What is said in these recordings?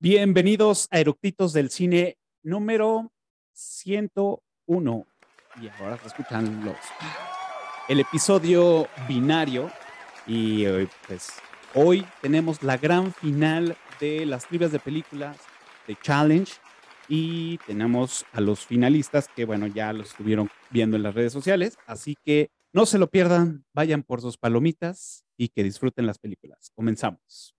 Bienvenidos a Eructitos del Cine número 101. Y ahora se escuchan los, el episodio binario. Y eh, pues hoy tenemos la gran final de las trivias de películas de Challenge. Y tenemos a los finalistas que, bueno, ya los estuvieron viendo en las redes sociales. Así que no se lo pierdan, vayan por sus palomitas y que disfruten las películas. Comenzamos.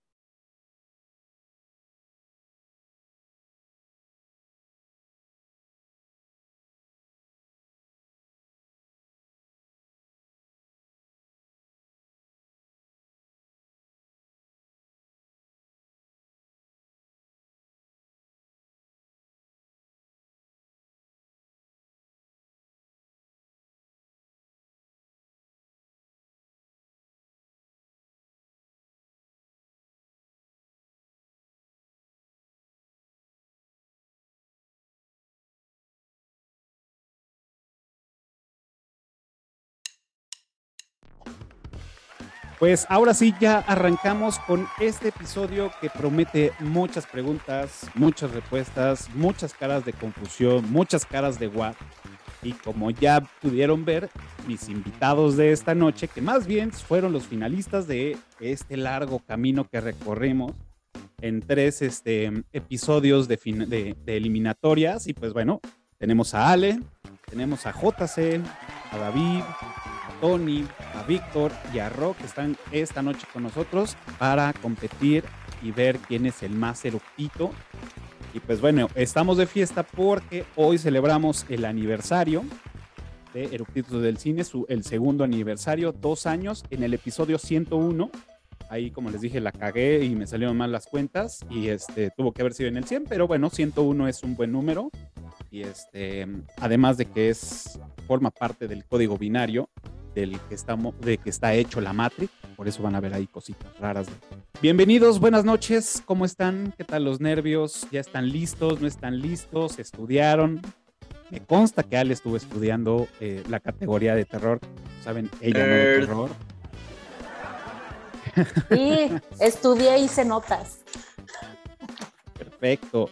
Pues ahora sí, ya arrancamos con este episodio que promete muchas preguntas, muchas respuestas, muchas caras de confusión, muchas caras de guap. Y como ya pudieron ver, mis invitados de esta noche, que más bien fueron los finalistas de este largo camino que recorrimos en tres este, episodios de, de eliminatorias. Y pues bueno, tenemos a Ale, tenemos a JC, a David, Tony, a Víctor y a Rock están esta noche con nosotros para competir y ver quién es el más eructito. Y pues bueno, estamos de fiesta porque hoy celebramos el aniversario de Eructitos del Cine, su, el segundo aniversario, dos años, en el episodio 101. Ahí, como les dije, la cagué y me salieron mal las cuentas y este, tuvo que haber sido en el 100, pero bueno, 101 es un buen número y este, además de que es, forma parte del código binario, del que estamos, de que está hecho la Matrix. Por eso van a ver ahí cositas raras. Bienvenidos, buenas noches. ¿Cómo están? ¿Qué tal los nervios? ¿Ya están listos? ¿No están listos? ¿Estudiaron? Me consta que Ale estuvo estudiando eh, la categoría de terror. Saben, ella no de terror. Sí, estudié y hice notas. Perfecto.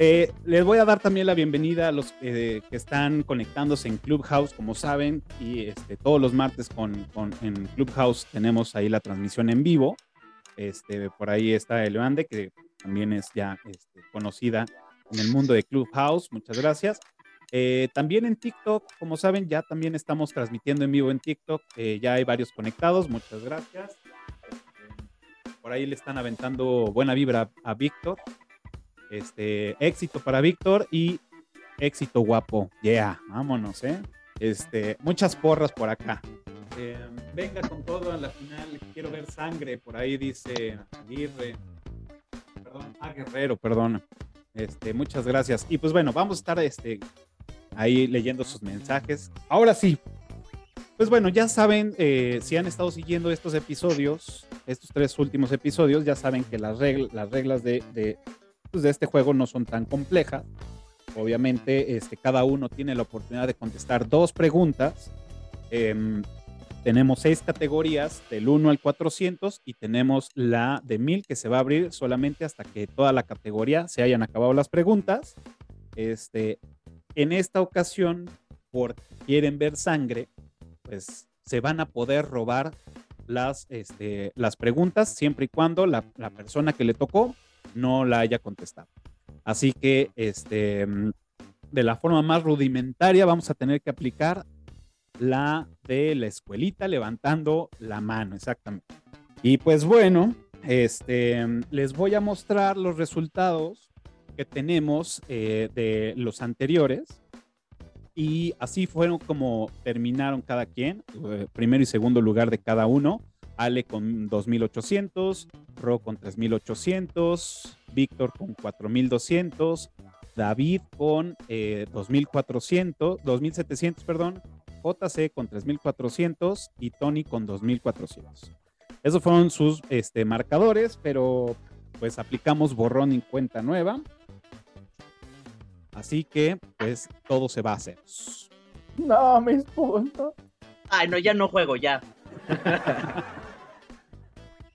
Eh, les voy a dar también la bienvenida a los que están conectándose en Clubhouse, como saben, y este, todos los martes con, en Clubhouse tenemos ahí la transmisión en vivo. Este, por ahí está Eleande, que también es ya este, conocida en el mundo de Clubhouse. Muchas gracias. Eh, también en TikTok, como saben, ya también estamos transmitiendo en vivo en TikTok. Eh, ya hay varios conectados. Muchas gracias. Por ahí le están aventando buena vibra a Víctor. Este, éxito para Víctor y éxito guapo. Yeah, vámonos, ¿eh? Este, muchas porras por acá. Eh, venga con todo a la final. Quiero ver sangre. Por ahí dice Aguirre. Perdón, a Guerrero, perdón. Este, muchas gracias. Y pues bueno, vamos a estar este, ahí leyendo sus mensajes. Ahora sí. Pues bueno, ya saben, eh, si han estado siguiendo estos episodios, estos tres últimos episodios, ya saben que las, reglas, las reglas de, pues, de este juego no son tan complejas. Obviamente, este, cada uno tiene la oportunidad de contestar dos preguntas. Em, tenemos seis categorías del 1 al 400 y tenemos la de 1000 que se va a abrir solamente hasta que toda la categoría se hayan acabado las preguntas. Este, en esta ocasión, por quieren ver sangre, pues se van a poder robar las, este, las preguntas siempre y cuando la, la persona que le tocó no la haya contestado. Así que este, de la forma más rudimentaria vamos a tener que aplicar la de la escuelita levantando la mano, exactamente. Y pues bueno, este, les voy a mostrar los resultados que tenemos eh, de los anteriores. Y así fueron como terminaron cada quien, eh, primero y segundo lugar de cada uno. Ale con 2.800, Ro con 3.800, Víctor con 4.200, David con 2.400, eh, 2.700, perdón, JC con 3.400 y Tony con 2.400. Esos fueron sus este, marcadores, pero pues aplicamos borrón en cuenta nueva. Así que pues todo se va a hacer. No, mis puntos. Ay, no, ya no juego, ya.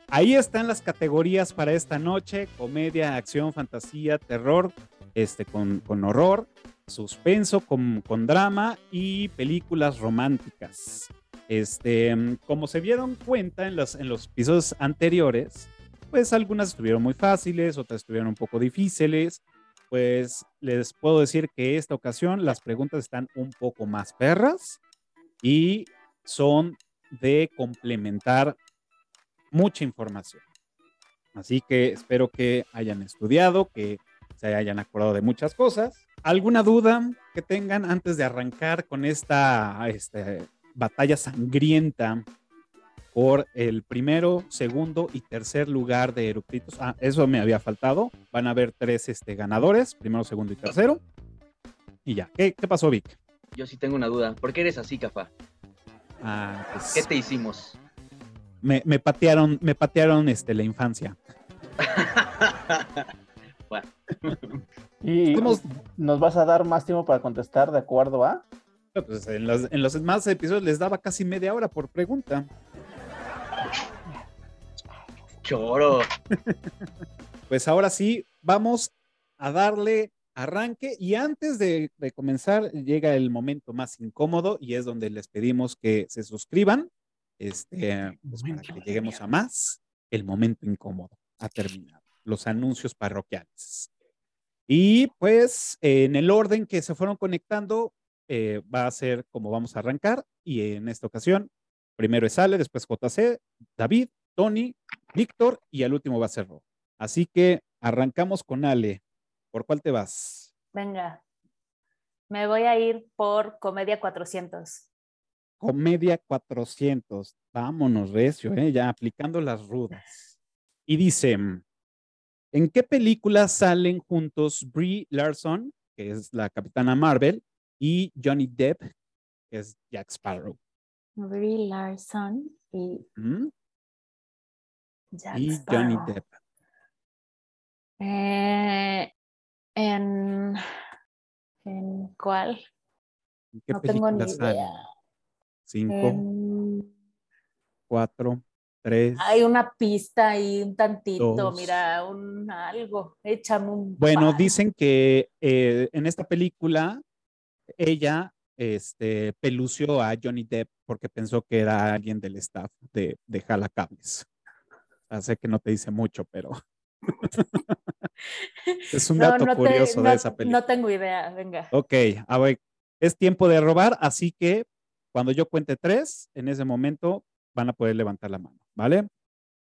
ahí están las categorías para esta noche: comedia, acción, fantasía, terror, este, con, con horror, suspenso, con, con drama y películas románticas. Este, como se dieron cuenta en los, en los episodios anteriores, pues algunas estuvieron muy fáciles, otras estuvieron un poco difíciles. Pues les puedo decir que esta ocasión las preguntas están un poco más perras y son de complementar mucha información. Así que espero que hayan estudiado, que se hayan acordado de muchas cosas. ¿Alguna duda que tengan antes de arrancar con esta este, batalla sangrienta por el primero, segundo y tercer lugar de Eructitos. Ah, eso me había faltado. Van a haber tres este, ganadores, primero, segundo y tercero. Y ya. ¿Qué, qué pasó, Vic? Yo sí tengo una duda. ¿Por qué eres así, Cafa? Ah, pues, ¿Qué te hicimos? Me, me patearon, me patearon este, la infancia. bueno, Y nos vas a dar más tiempo para contestar de acuerdo a. Pues en, los, en los demás episodios les daba casi media hora por pregunta. choro. Pues ahora sí, vamos a darle arranque y antes de, de comenzar llega el momento más incómodo y es donde les pedimos que se suscriban, este, pues para que lleguemos a más. El momento incómodo ha terminado, los anuncios parroquiales. Y pues en el orden que se fueron conectando eh, va a ser como vamos a arrancar y en esta ocasión primero es Ale, después JC, David, Tony, Víctor y al último va a ser Ro. Así que arrancamos con Ale. ¿Por cuál te vas? Venga. Me voy a ir por Comedia 400. Comedia 400. Vámonos, recio, ¿eh? ya aplicando las rudas. Y dice, ¿en qué película salen juntos Brie Larson, que es la capitana Marvel, y Johnny Depp, que es Jack Sparrow? Brie Larson y ¿Mm? Jack Y Johnny. Depp. Eh, en, ¿En cuál? ¿En qué no tengo ni salen? Cinco, En- cuatro, tres. Hay una pista y un tantito, Dos. mira, un algo. Échame un. Bueno, dicen que eh, en esta película ella este, pelució a Johnny Depp porque pensó que era alguien del staff de, de Jalacables. Sé que no te dice mucho, pero es un dato no curioso no- de esa película. No tengo idea, venga. Ok, a ver, es tiempo de robar, así que cuando yo cuente tres, en ese momento van a poder levantar la mano, ¿vale?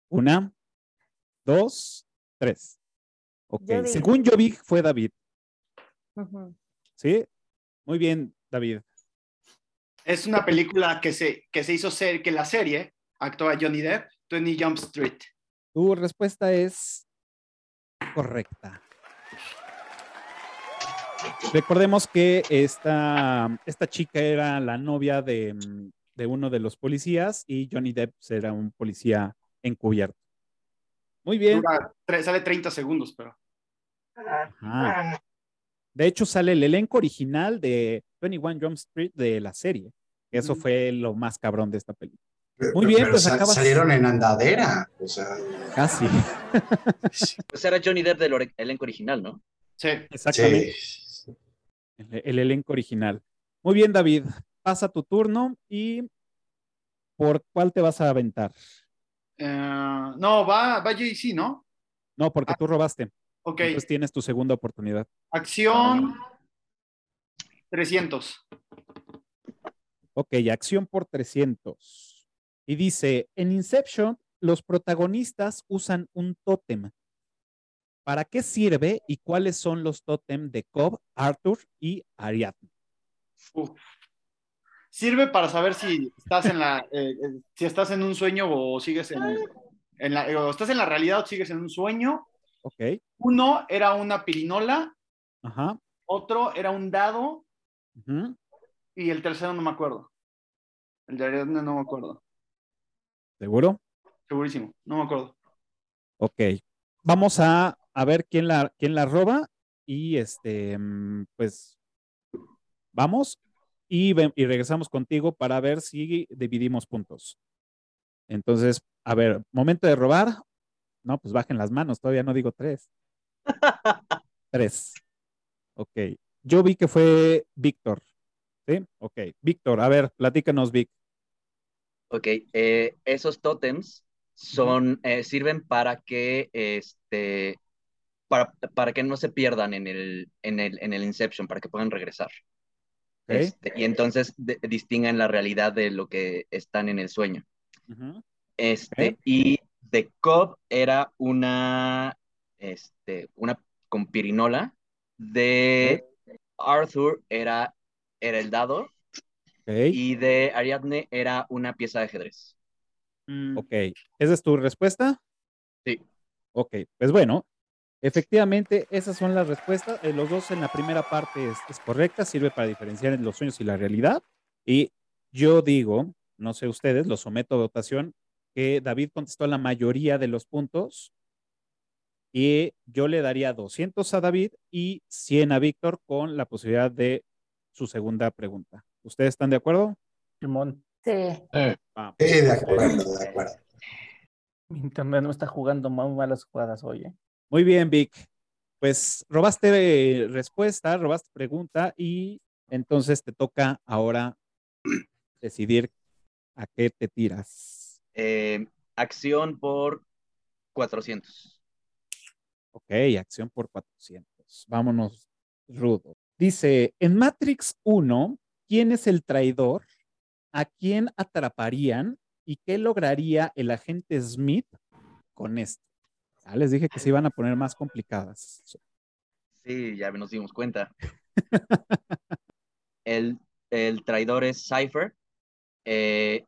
Una, dos, tres. Ok, Yo según yo vi, fue David. ¿sí? Muy bien, David. Es una película que se, que se hizo ser, que la serie actúa Johnny Depp, 20 Jump Street. Tu respuesta es correcta. Recordemos que esta, esta chica era la novia de, mm, de uno de los policías y Johnny Depp era un policía encubierto. Muy bien. Dura sale 30 segundos, pero. Ah. De hecho, sale el elenco original de 21 Jump Street de la serie. Eso Ujú. fue lo más cabrón de esta película. Pero- Muy bien, pero pues sa- acabas- salieron en andadera. O sea, Casi. Pues era Johnny Depp del elenco original, ¿no? Sí. Exactamente. sí. El, el elenco original. Muy bien, David. Pasa tu turno y ¿por cuál te vas a aventar? Eh, no, va, va JC, ¿no? No, porque Ah. tú robaste. Ok. Entonces tienes tu segunda oportunidad. Acción 300. Ok, acción por 300. Y dice, en Inception, los protagonistas usan un tótem. ¿Para qué sirve y cuáles son los tótem de Cobb, Arthur y Ariadne? Uf. Sirve para saber si estás en la, eh, eh, si estás en un sueño o sigues en, en la, o estás en la realidad o sigues en un sueño. Ok, Uno era una pirinola, ajá. otro era un dado y el tercero no me acuerdo. El de Ariadne no me acuerdo. ¿Seguro? Segurísimo, no me acuerdo. Ok. Vamos a, a ver quién la, quién la roba y este, mm, pues vamos y, ve- y regresamos contigo para ver si dividimos puntos. Entonces, A ver, momento de robar. No, pues bajen las manos, todavía no digo tres. tres. Ok. Yo vi que fue Víctor. ¿Sí? Ok. Víctor, a ver, platícanos, Vic. Ok, eh, esos tótems son, eh, sirven para que, este, para, para que no se pierdan en el, en el, en el Inception, para que puedan regresar. Este, y entonces de- distingan la realidad de lo que están en el sueño. Ujú. Este, Ok. y The Cobb era una, este, una con pirinola. De Arthur era, era el dado. Y de Ariadne era una pieza de ajedrez. Mm, Ok. ¿Esa es tu respuesta? Sí. Ok, pues bueno, efectivamente esas son las respuestas. Eh, los dos en la primera parte es, es correcta, sirve para diferenciar entre los sueños y la realidad. Y yo digo, no sé ustedes, lo someto a votación, que David contestó la mayoría de los puntos y yo le daría 200 a David y 100 a Víctor con la posibilidad de su segunda pregunta. ¿Ustedes están de acuerdo? Simón, Sí. Vamos. Sí, de acuerdo, de acuerdo. mi internet no está jugando muy malas jugadas hoy, ¿eh? Muy bien, Vic. Pues robaste eh, respuesta, robaste pregunta y entonces te toca ahora decidir a qué te tiras. Eh, acción por 400. Ok, acción por 400. Vámonos, rudo. Dice, en Matrix 1, ¿quién es el traidor? ¿A quién atraparían? ¿Y qué lograría el agente Smith con esto? Ya les dije que se iban a poner más complicadas. Sí, ya nos dimos cuenta. El, el traidor es Cypher. Eh,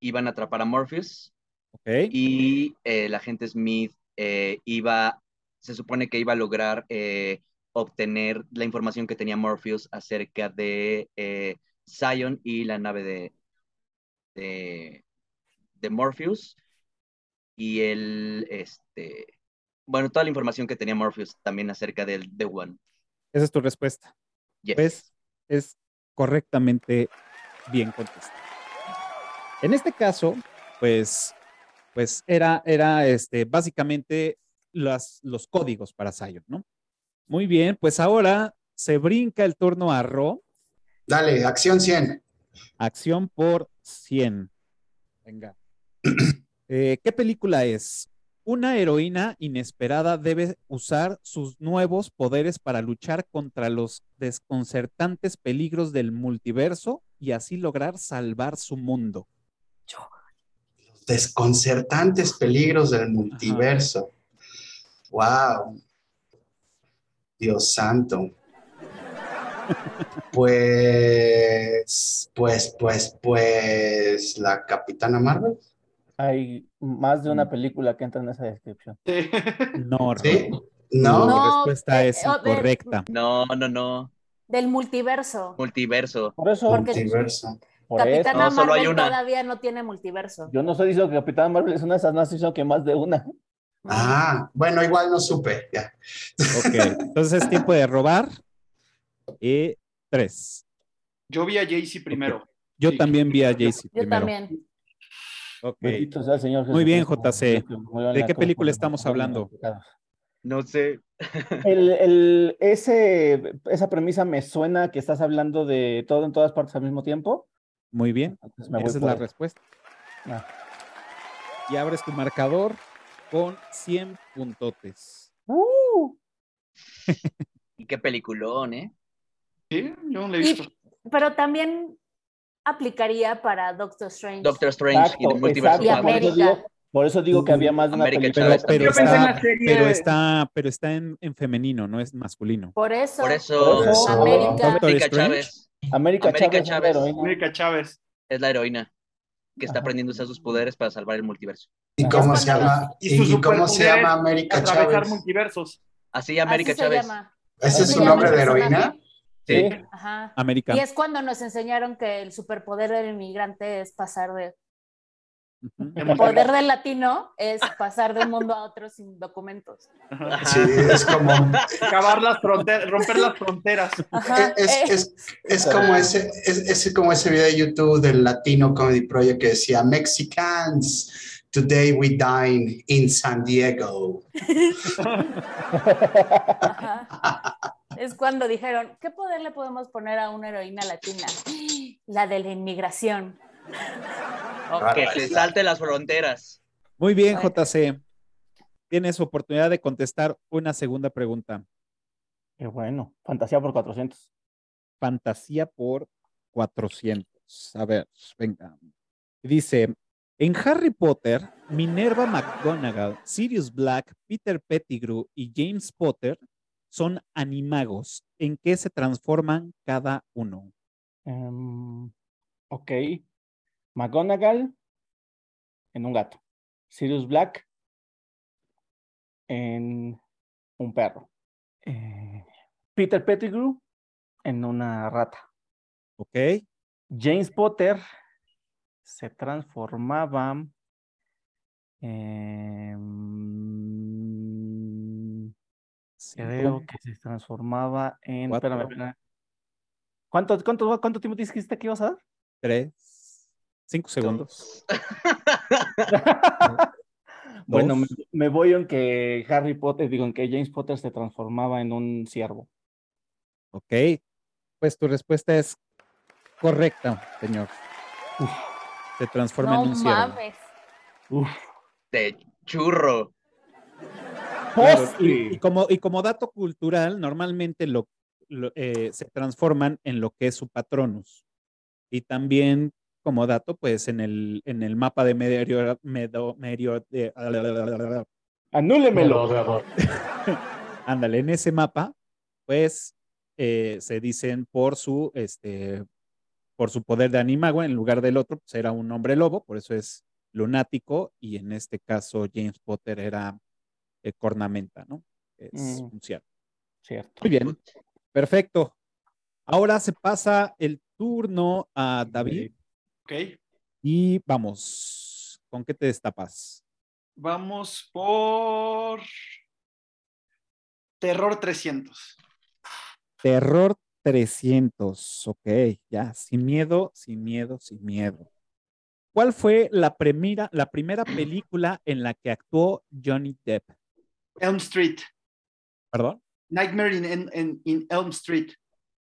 iban a atrapar a Morpheus y eh, el agente Smith eh, iba, se supone que iba a lograr eh, obtener la información que tenía Morpheus acerca de Zion y la nave de, de, de Morpheus. Y el, este, bueno, toda la información que tenía Morpheus también acerca del The One. esa es tu respuesta. Yes. Pues es correctamente bien contestado. En este caso, pues, pues era, era este, básicamente las, los códigos para Zion, ¿no? Muy bien, pues ahora se brinca el turno a Ro, Dale, acción 100. acción por 100. Venga. Eh, ¿Qué película es? Una heroína inesperada debe usar sus nuevos poderes para luchar contra los desconcertantes peligros del multiverso y así lograr salvar su mundo. Los desconcertantes peligros del multiverso. Wow. Dios santo. Pues, pues, pues, pues, la Capitana Marvel. Hay más de una Mm. película que entra en esa descripción. sí. No. ¿Sí? No. No. respuesta eh, es de- incorrecta. No, no, no. Del multiverso. Multiverso. Por eso, Multiverso. por eso. Capitana No, solo hay Marvel una. todavía no tiene multiverso. Yo no estoy diciendo que Capitán Marvel es una de esas, no estoy diciendo que más de una. Ah, bueno, igual no supe. Ya. Ok, entonces es tiempo de robar. Y tres. Yo vi a Jaycee primero. Yo Sí, también vi a yo- Jaycee Yo primero. también. Ok. Bendito sea el Señor Muy bien, JC. ¿De qué película estamos hablando? No sé. El, el- ese, esa premisa me suena que estás hablando de todo en todas partes al mismo tiempo. Muy bien. Esa es la ahí. respuesta. Ah. Y abres tu marcador con 100 puntotes. ¡Uh! Y qué peliculón, ¿eh? Sí, yo no la he Y- visto. Pero también aplicaría para Doctor Strange. Doctor Strange y el multiverso. exacto, por, eso América. digo, por eso digo que había más de una América película. Pero, está, la serie- pero está, pero está en, en femenino, no es masculino. Por eso. Por eso, Por eso- América. América. Chávez América, Chávez, es la Chávez. heroína. América Chávez. es la heroína que está Ajá. aprendiendo a usar sus poderes para salvar el multiverso. ¿Y cómo se llama? Y su ¿Y cómo se llama América Atravesar Chávez? multiversos. Así América Así se Chávez. llama. ¿Ese es su nombre de heroína? Sí. Ajá. América. Y es cuando nos enseñaron que el superpoder del inmigrante es pasar de. El poder del latino es pasar de un mundo a otro sin documentos. Ajá. Sí, es como, Acabar las fronteras, romper las fronteras. Ajá. es, eh, es, es como ese, es, es como ese video de YouTube del Latino Comedy Project que decía Mexicans, Today we dine in San Diego. Ajá. Es cuando dijeron, ¿qué poder le podemos poner a una heroína latina? La de la inmigración. Que se salte las fronteras. Muy bien. JC. Tienes oportunidad de contestar una segunda pregunta. Qué bueno. Fantasía por 400. Fantasía por 400. A ver, venga. Dice, en Harry Potter, Minerva McGonagall, Sirius Black, Peter Pettigrew y James Potter son animagos. ¿En qué se transforman cada uno? Em, ok. McGonagall en un gato. Sirius Black en un perro. Eh, Peter Pettigrew en una rata. ¿Ok? James Potter se transformaba en... Creo que se transformaba en... Cuatro. Espérame, espérame. ¿Cuánto, cuánto, cuánto tiempo dijiste que ibas a dar? tres, cinco segundos. Bueno, me, voy en que Harry Potter, digo, en que James Potter se transformaba en un ciervo. Ok. Pues tu respuesta es correcta, señor. Se transforma No en un ciervo. mames. Uf. De churro. Claro, Hostia. y, y como, y como dato cultural, normalmente lo, lo, eh, se transforman en lo que es su patronus. Y también, como dato, pues en el, en el mapa de medio, medio, medio de- Anúlemelo. ándale, en ese mapa, pues eh, se dicen por su, este, por su poder de animago, en lugar del otro, pues era un hombre lobo, por eso es lunático, y en este caso James Potter era eh, cornamenta, ¿no? Es Mm. Cierto. Muy bien, perfecto. Ahora se pasa el turno a David Ok. y vamos, ¿con qué te destapas? Vamos por Terror 300. Terror 300, ok, ya, sin miedo, sin miedo, sin miedo. ¿Cuál fue la primera, la primera película en la que actuó Johnny Depp? Elm Street. Perdón. Nightmare in, in- in- Elm Street.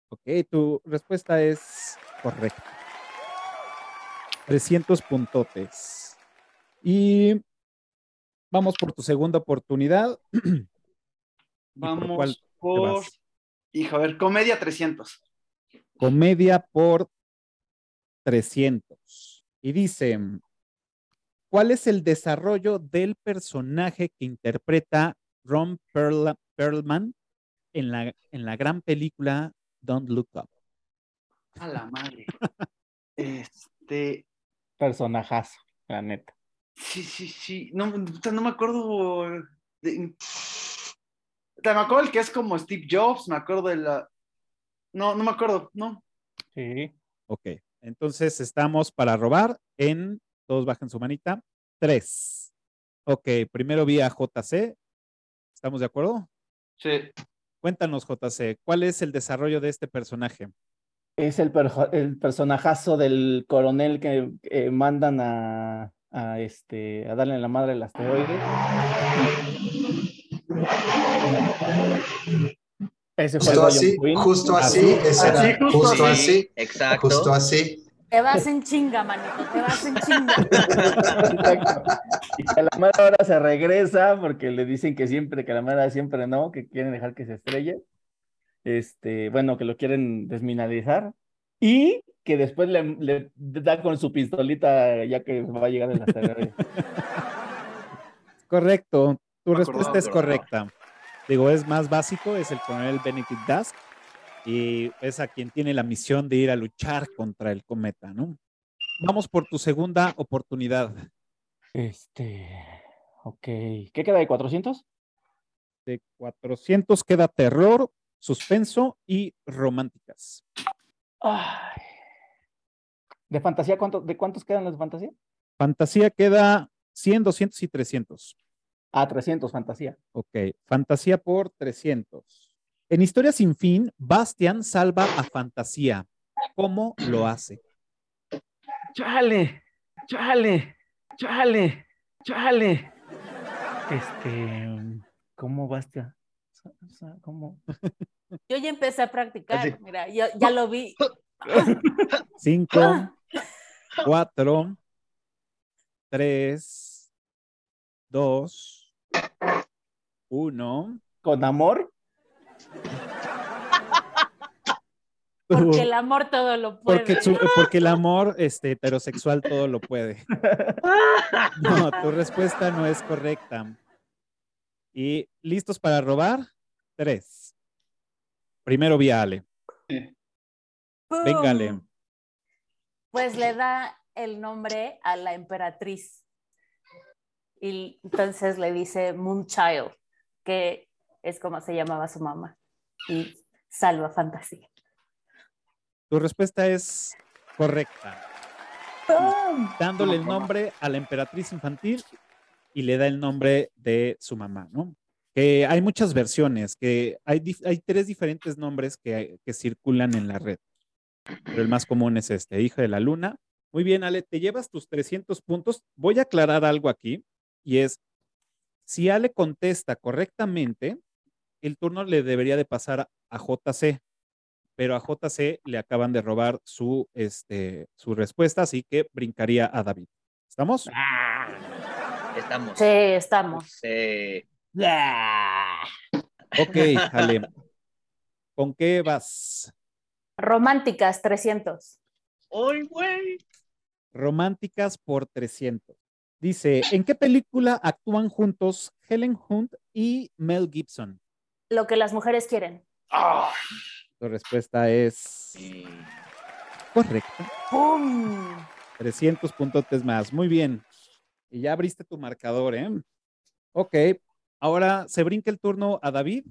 Ok, tu respuesta es correcta. 300 puntotes. Y vamos por tu segunda oportunidad. ¿Y por Vamos por. vas? Hijo, a ver, comedia 300. Comedia por 300. Y dice, ¿cuál es el desarrollo del personaje que interpreta Ron Perl- Perlman en la, en la gran película Don't Look Up? A la madre. Este. Personajazo, la neta. Sí, sí, sí. No, no me acuerdo. de- Te me acuerdo el que es como Steve Jobs, me acuerdo de la. No, no me acuerdo, no. Sí. Ok, entonces estamos para robar en, todos bajen su manita, tres. Ok, primero vi a JC. ¿Estamos de acuerdo? Sí. Cuéntanos, JC, ¿cuál es el desarrollo de este personaje? Es el, el personajazo del coronel que eh, mandan a, a, este, a darle en la madre al asteroide. Ese fue el Justo Lion así, justo así, Así, ese así, era, justo justo así. así, Exacto. justo así. Te vas en chinga, manito, te vas en chinga. Exacto. Y Calamar ahora se regresa porque le dicen que siempre, Calamar siempre no, que quieren dejar que se estrelle. Este, bueno, que lo quieren desmineralizar. Y que después le, le da con su pistolita ya que va a llegar el asteroide. Correcto, tu respuesta acordaba, es correcta. Digo, es más básico, es el coronel Benedict Dusk y es a quien tiene la misión de ir a luchar contra el cometa, ¿no? Vamos por tu segunda oportunidad. Este, ok. ¿Qué queda de 400? De 400 queda terror, suspenso y románticas. Ay. ¿De fantasía cuánto, de cuántos quedan las de fantasía? Fantasía queda 100, 200 y 300. Ah, 300 fantasía. Ok, fantasía por 300. En Historia sin fin, Bastian salva a Fantasía. ¿Cómo lo hace? Chale, chale, chale. Chale. Este, ¿cómo basta? ¿Cómo? Yo ya empecé a practicar, Así. mira, yo ya lo vi. Cinco, cuatro, tres, dos, uno. ¿Con amor? Porque el amor todo lo puede. Porque, su- porque el amor este, heterosexual todo lo puede. No, tu respuesta no es correcta. ¿Y listos para robar? Tres. Primero vi a Ale. Véngale. Pues le da el nombre a la emperatriz. Y entonces le dice Moonchild, que es como se llamaba su mamá. Y salva fantasía. Tu respuesta es correcta. Dándole el nombre a la emperatriz infantil y le da el nombre de su mamá, ¿no? Que hay muchas versiones, que hay, dif- hay tres diferentes nombres que, que circulan en la red. Pero el más común es este, hija de la luna. Muy bien, Ale, te llevas tus 300 puntos. Voy a aclarar algo aquí y es, si Ale contesta correctamente, el turno le debería de pasar a- a JC, pero a JC le acaban de robar su, este, su respuesta, así que brincaría a David. ¿Estamos? Estamos. Sí, estamos. Eh, Ok, Ale. ¿Con qué vas? Románticas, 300. ¡Ay, güey! Románticas por 300. Dice, ¿en qué película actúan juntos Helen Hunt y Mel Gibson? Lo que las mujeres quieren. Ah, Tu respuesta es correcta. ¡Pum! 300 puntotes más. Muy bien. Y ya abriste tu marcador, ¿eh? Ok. Ahora se brinca el turno a David.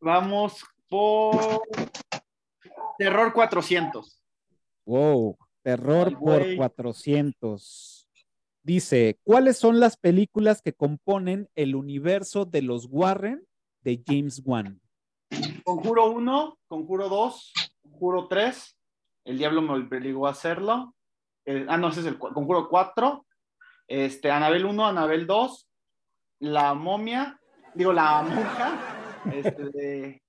vamos por Terror 400. Wow. Terror Ay, por güey. 400. Dice, ¿cuáles son las películas que componen el universo de los Warren de James Wan? Conjuro 1, Conjuro 2, Conjuro 3. El diablo me obligó a hacerlo. El- ah, no, ese es el Conjuro 4. Este, Anabel 1, Anabel 2. La momia. Digo, la monja. Este,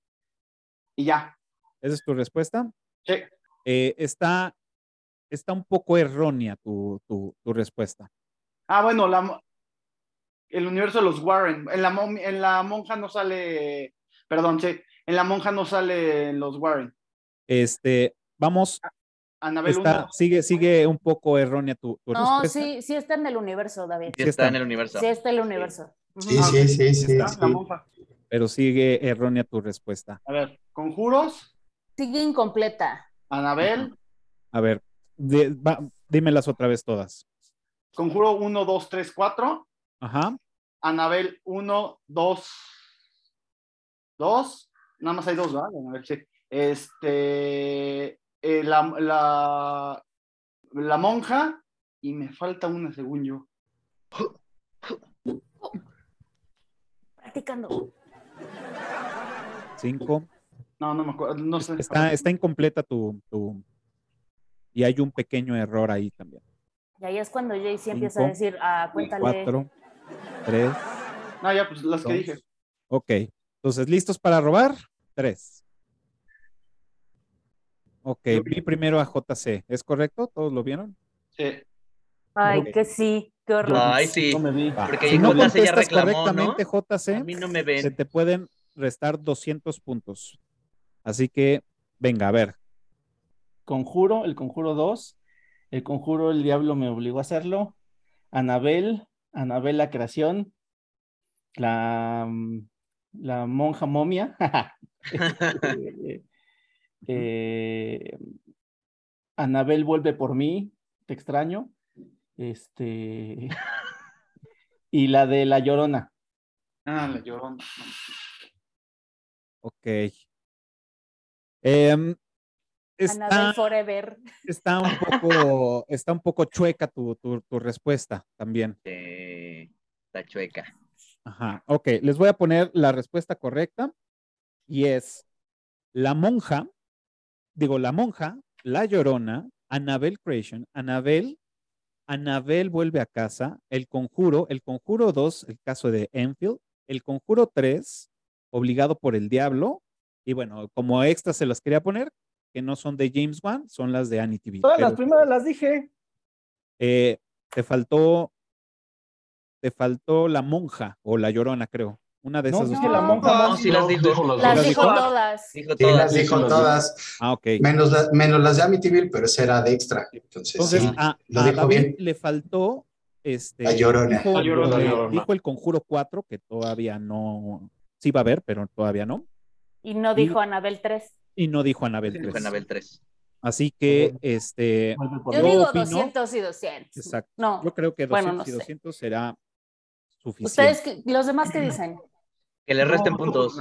y ya. ¿Esa es tu respuesta? Sí. Eh, está, está un poco errónea tu, tu- tu respuesta. Ah, bueno, la, el universo de los Warren. En la, en la monja no sale. Perdón, sí. En la monja no sale los Warren. Este, vamos, Anabel está, 1. sigue, sigue un poco errónea tu, tu No, respuesta. sí, sí está en el universo, David. Sí Sí está está. en el universo. Sí está en el universo. Sí, sí, sí, sí, Está, sí. La monja. pero sigue errónea tu respuesta. A ver, conjuros. Sigue incompleta. Anabel. A ver, de- va- dímelas otra vez todas. Conjuro 1, 2, 3, 4. Ajá. Anabel 1, 2, 2. Nada más hay dos, ¿verdad? Anabel, sí. Este. eh, la, la, la monja. Y me falta una, según yo. Practicando. Cinco. No, no me acuerdo. No sé. Está, está incompleta tu, tu- Y hay un pequeño error ahí también. Y ahí es cuando Jaycee empieza a Cinco, decir, ah, cuéntale. Cuatro, tres. No, ya, pues las que dije. Ok. Entonces, ¿listos para robar? Tres. Ok, vi primero a JC. ¿Es correcto? ¿Todos lo vieron? Sí. Ay, que sí, qué horror. Ay, sí. No me vi. Porque si no JC ya contestas reclamó, correctamente, A JC, mí no me se ven. te pueden restar 200 puntos. Así que, venga, a ver. Conjuro, el conjuro 2. El conjuro, el diablo me obligó a hacerlo. Anabel, Anabel la creación. La, mm, la monja momia. Eh, eh, Anabel vuelve por mí, te extraño. Este. Y la de la llorona. Ah, la llorona. Ok. Em, está, Annabelle Forever. está un poco, está un poco chueca tu, tu- tu respuesta también. Eh, Está chueca. Ajá. Ok, les voy a poner la respuesta correcta y es la monja, digo, la monja, la llorona, Annabelle Creation, Annabelle Anabel vuelve a casa, El Conjuro, El Conjuro 2, el caso de Enfield, El Conjuro 3, Obligado por el Diablo, y bueno, como extra se las quería poner, que no son de James Wan, son las de Annie TV. Todas las primeras las dije. eh, te faltó, te faltó La Monja o La Llorona, creo. Una de No, esas dos. dije la monja No, sí las dijo. las dijo todas. Sí, las dijo todas, Ah, ok. menos, la- menos las de Amityville, pero esa era de extra. Entonces, Entonces, sí, a, lo a dijo David bien. le faltó este. La Llorona. Dijo, La Llorona, la Llorona. dijo el Conjuro 4, que todavía no. Sí va a haber, pero todavía no. Y no dijo Anabel 3. Y no dijo Anabel Dijo 3. Anabel 3. Así que, este. Yo Yo digo opino- 200 y 200. Exacto. No. Yo creo que 200 Bueno, no y sé. 200 será suficiente. Ustedes, los demás, ¿qué dicen? Que le resten puntos.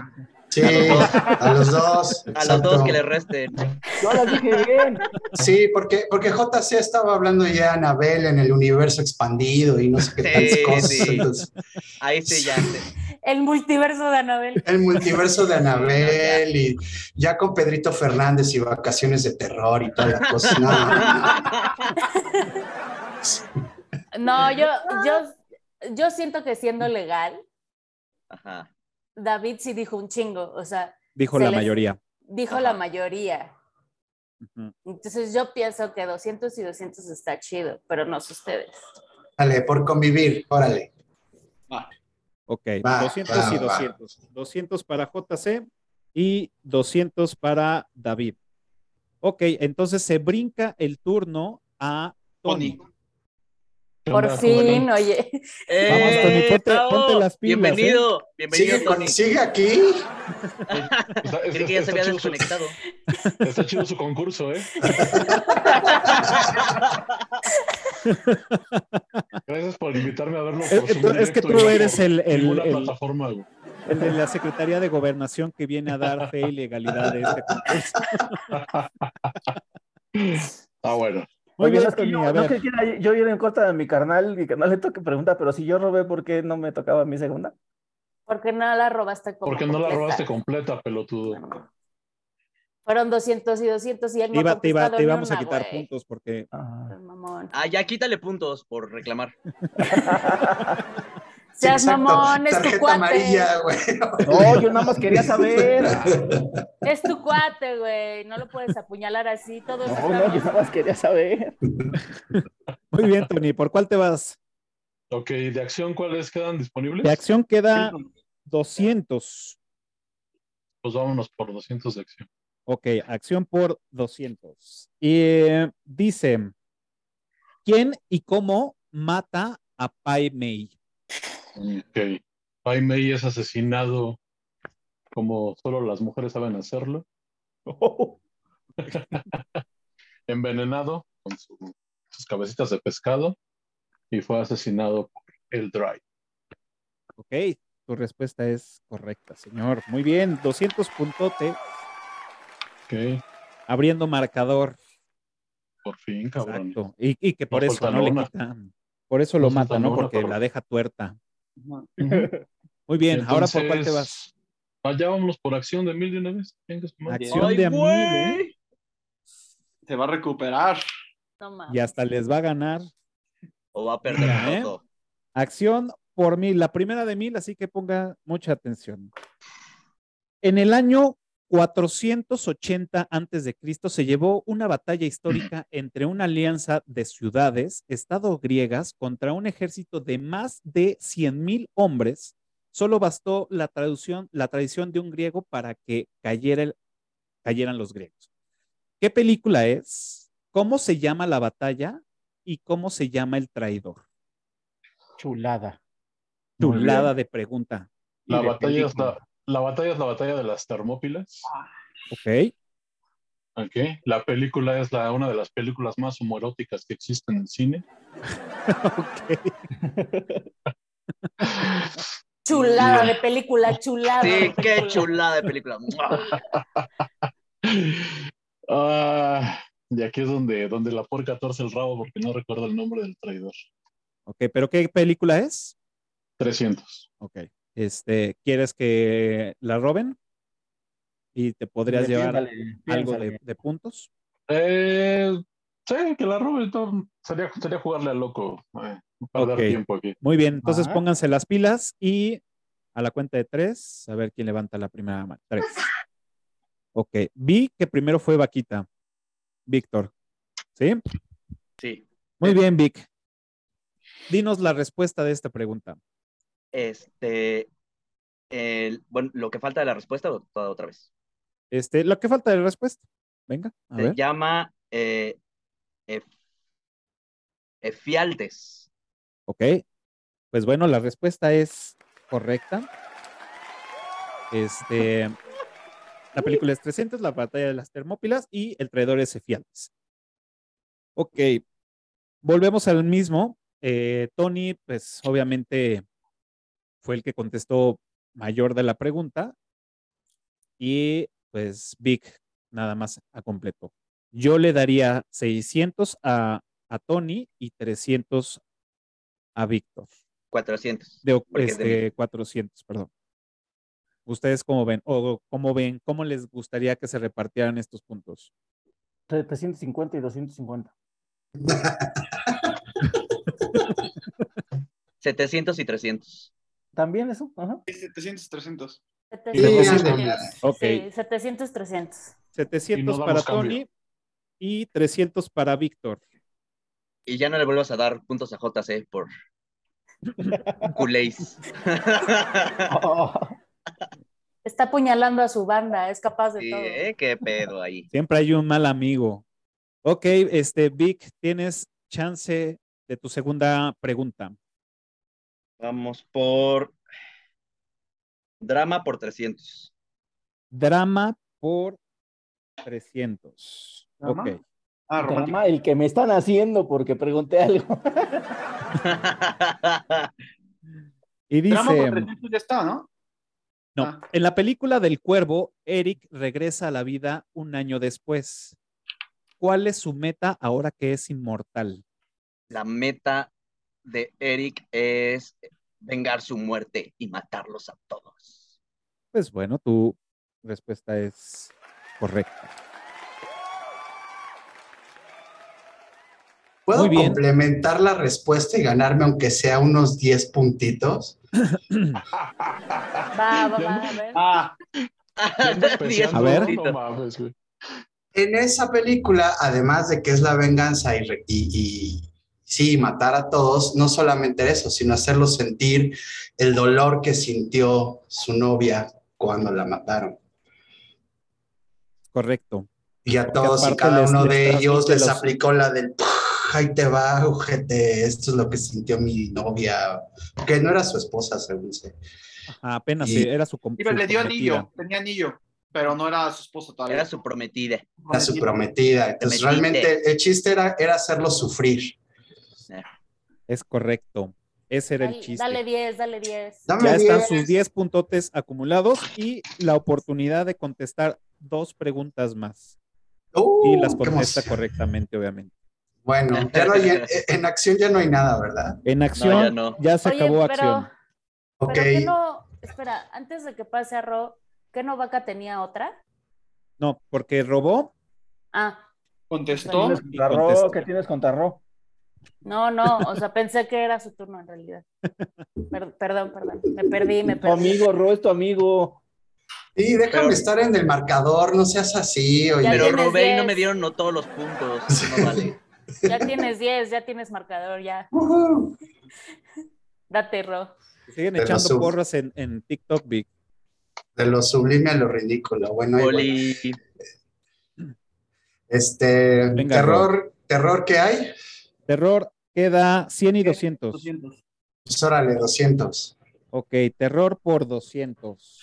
Sí, A los dos. a los dos. A los exacto. dos que le resten. Yo las dije bien. Sí, porque, porque JC estaba hablando ya de Anabel en el universo expandido y no sé qué tantas Sí, cosas. sí. Entonces, Ahí sí ya. El multiverso de Anabel. el multiverso de Anabel y ya con Pedrito Fernández y vacaciones de terror y toda la cosa. No, no. No, yo, yo, yo siento que siendo legal, Ajá. David sí dijo un chingo. O sea, Dijo se la les- mayoría. dijo Ajá. la mayoría. Entonces yo pienso que 200 y 200 está chido, pero no sé ustedes. Dale, por convivir, órale. Ok, Va, 200 va, y va. 200. 200 para JC y 200 para David. Ok, entonces se brinca el turno a Tony. Tony. ¿Qué Por fin, oye. Vamos, Tony, ¡Eh, ponte- ponte las pilas, Bienvenido, bienvenido, ¿Sigue, Tony. sigue aquí? Está, Creí está- que ya se está había chido su- desconectado. está chido su concurso, ¿eh? Gracias por invitarme a verlo. Es, por es- es que tú eres por el, el- el- plataforma, güey. el de la Secretaría de Gobernación que viene a dar fe y legalidad de este concurso. Ah, bueno. Muy Oye, bien, no es que yo, no que quiera yo ir en contra de mi carnal, mi carnal le toque pregunta, pero si yo robé, ¿por qué no me tocaba mi segunda? Porque no la robaste como Porque no la completa. robaste completa, pelotudo. Fueron 200 y 200 y él no Te, iba- ha te, iba- te íbamos a quitar puntos porque Ah. Ah, ya quítale puntos por reclamar. Seas mamón, es tu cuate. amarilla, güey. No, yo nada más quería saber. Es tu cuate, güey. No lo puedes apuñalar así. Todos No, no, yo nada más quería saber. Muy bien, Tony. ¿Por cuál te vas? Ok, ¿de acción cuáles quedan disponibles? De acción queda 200. Pues vámonos por 200 de acción. Ok, acción por 200. Y eh, dice, ¿quién y cómo mata a Pai Mei? Ok. Pai Mei es asesinado como solo las mujeres saben hacerlo. Envenenado con su- sus cabecitas de pescado y fue asesinado por el Dry. Ok, tu respuesta es correcta, señor. Muy bien, 200 puntote, Ok, abriendo marcador. por fin, cabrón. Exacto. Y, y que por No eso no le quitan. Por eso lo No mata, ¿no? Porque la deja tuerta. Muy bien, ahora por cuál te vas. Allá vámonos por acción de mil de una vez. Acción ¡Ay, de mil, ¿eh? Se va a recuperar. Mames. Y hasta les va a ganar. O va a perder ¿Eh? Acción por mil, la primera de mil, así que ponga mucha atención. En el año 480 antes de Cristo se llevó una batalla histórica entre una alianza de ciudades, estado griegas, contra un ejército de más de 100 mil hombres. Solo bastó la traducción, la tradición de un griego para que cayera el- cayeran los griegos. ¿Qué película es? ¿Cómo se llama la batalla? ¿Y cómo se llama el traidor? Chulada. Chulada de pregunta. La batalla, es película. la, la batalla es la batalla de las Termópilas. Ok. Ok. La película es la, una de las películas más homoeróticas que existen en cine. ok. Chulada de película, chulada. de Sí, qué película. chulada de película. Ah, y aquí es donde, donde la porca torce el rabo porque no recuerdo el nombre del traidor. Ok, pero ¿qué película es? 300. Ok. Este, ¿quieres que la roben? Y te podrías llevar Piénsale, algo de, puntos. Eh, Sí, que la robe. todo. Sería, sería jugarle al loco. eh, perder Ok. tiempo aquí. Muy bien, entonces Ajá. pónganse las pilas y a la cuenta de tres, a ver quién levanta la primera mano. Tres. Ok, vi que primero fue Vaquita. Víctor. ¿Sí? Sí. Muy bien, Vic. Dinos la respuesta de esta pregunta. Este, el- bueno, lo que falta de la respuesta o toda otra vez. Este, lo que falta de respuesta. Venga, a Se ver. llama eh, Ef- Efialtes. Ok. Pues bueno, la respuesta es correcta. Este, la película es 300, la batalla de las Termópilas y el traidor es Efialtes. Ok. Volvemos al mismo. Eh, Tony, pues obviamente fue el que contestó mayor de la pregunta. Y pues Vic nada más a completo. Yo le daría 600 a, a Tony y 300 a Víctor. 400. De, Porque es de este, 400, perdón. ¿Ustedes cómo ven? ¿O cómo ven? ¿Cómo les gustaría que se repartieran estos puntos? 750 y 250. 700 y 300. ¿También eso? Ajá. 700, 300. 700, ándale. Ok. sí, 700, 300. 700 damos para cambio. Tony y 300 para Víctor. Y ya no le vuelvas a dar puntos a JC por culéis. Oh, Está apuñalando a su banda, es capaz de Sí, todo. ¿eh? Qué pedo ahí. Siempre hay un mal amigo. Ok, este, Vic, tienes chance de tu segunda pregunta. Vamos por drama por 300. Drama por 300. ¿Drama? Ok. Ah, drama, el que me están haciendo porque pregunté algo. Y Drama dice, por 300 ya está, ¿no? no, Ah. en la película del cuervo, Eric regresa a la vida un año después. ¿Cuál es su meta ahora que es inmortal? La meta de Eric es vengar su muerte y matarlos a todos. Pues bueno, tu respuesta es correcta. ¿Puedo Muy bien. complementar la respuesta y ganarme aunque sea unos 10 puntitos? Va, va, va, a ver. Ah, A ver. No mames. En esa película, además de que es la venganza y sí, matar a todos, no solamente eso, sino hacerlos sentir el dolor que sintió su novia cuando la mataron. Correcto. Y a Porque todos y cada les- uno les de ellos les los- aplicó la del ahí te va, ojete, esto es lo que sintió mi novia, que no era su esposa, según sé. Ajá, apenas Y- sí, era su, com- iba, su le dio prometida. anillo, tenía anillo, pero no era su esposo todavía. Era su prometida. Era su prometida. Entonces, realmente el chiste era, era hacerlo sufrir. Es correcto. Ese era el chiste. dale 10, dale 10. Dame Ya están 10. sus 10 puntotes acumulados y la oportunidad de contestar dos preguntas más. Uh, Y las qué contesta correctamente, obviamente. Bueno, ya no hay- en, en acción ya no hay nada, ¿verdad? En acción, ya ya, no. se Oye, acabó pero, acción. Ok. pero que no, espera, antes de que pase a Ro, ¿qué no vaca tenía otra? No, porque robó. Ah, Contestó. ¿Tienes contra Ro? contestó. ¿Qué tienes contra Ro? No, no, o sea, pensé que era su turno en realidad. Per- perdón, perdón, me perdí, me Tu perdí. amigo, Ro es tu amigo. Sí, déjame Pero- estar en el marcador, no seas así, oye. Ya Pero tienes robé y no 10. me dieron no todos los puntos. eso No vale. Ya tienes 10, ya tienes marcador, ya. Ujú. Date, Ro. Siguen Pero echando porras en, en TikTok, Vic. De lo sublime a lo ridículo. Bueno, ahí voy. Poli. este, Venga, terror, terror que hay, Terror queda 100 y 200. 200. pues órale, 200. Ok, terror por 200.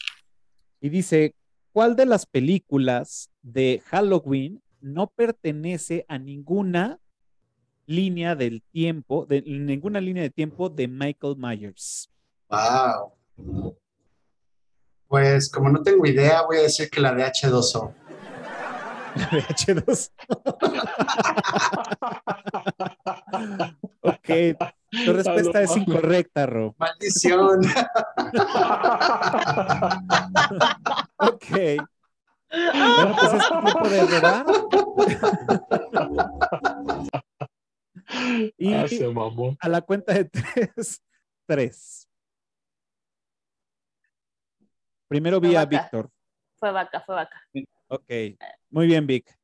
Y dice, ¿cuál de las películas de Halloween no pertenece a ninguna línea del tiempo, de ninguna línea de tiempo de Michael Myers? Wow. Pues como no tengo idea, voy a decir que la de H2O. VH2. ok, tu respuesta es incorrecta, Ro. Maldición. Ok. Bueno, pues es tiempo de robar. y Ah, se mamó. a la cuenta de tres, tres. Primero vi a. Víctor. Fue vaca, fue vaca. Ok, muy bien, Vic.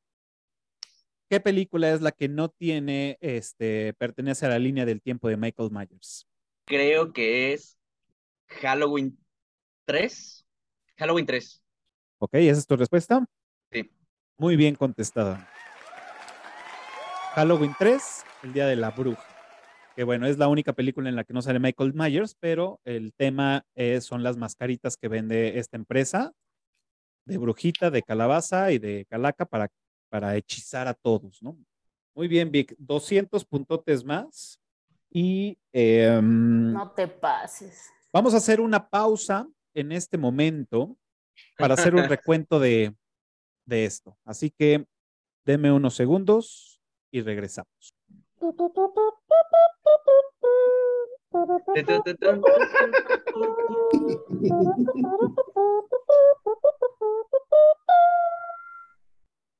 ¿Qué película es la que no tiene, este, pertenece a la línea del tiempo de Michael Myers? Creo que es Halloween 3. Halloween 3. Ok, ¿esa es tu respuesta? Sí. Muy bien contestada. Halloween 3, el día de la bruja. Que bueno, es la única película en la que no sale Michael Myers, pero el tema es- son las mascaritas que vende esta empresa de brujita, de calabaza y de calaca para, para hechizar a todos, ¿no? Muy bien, Vic. 200 puntotes más. Y em, No te pases. Vamos a hacer una pausa en este momento para hacer un recuento de, de esto. Así que denme unos segundos y regresamos.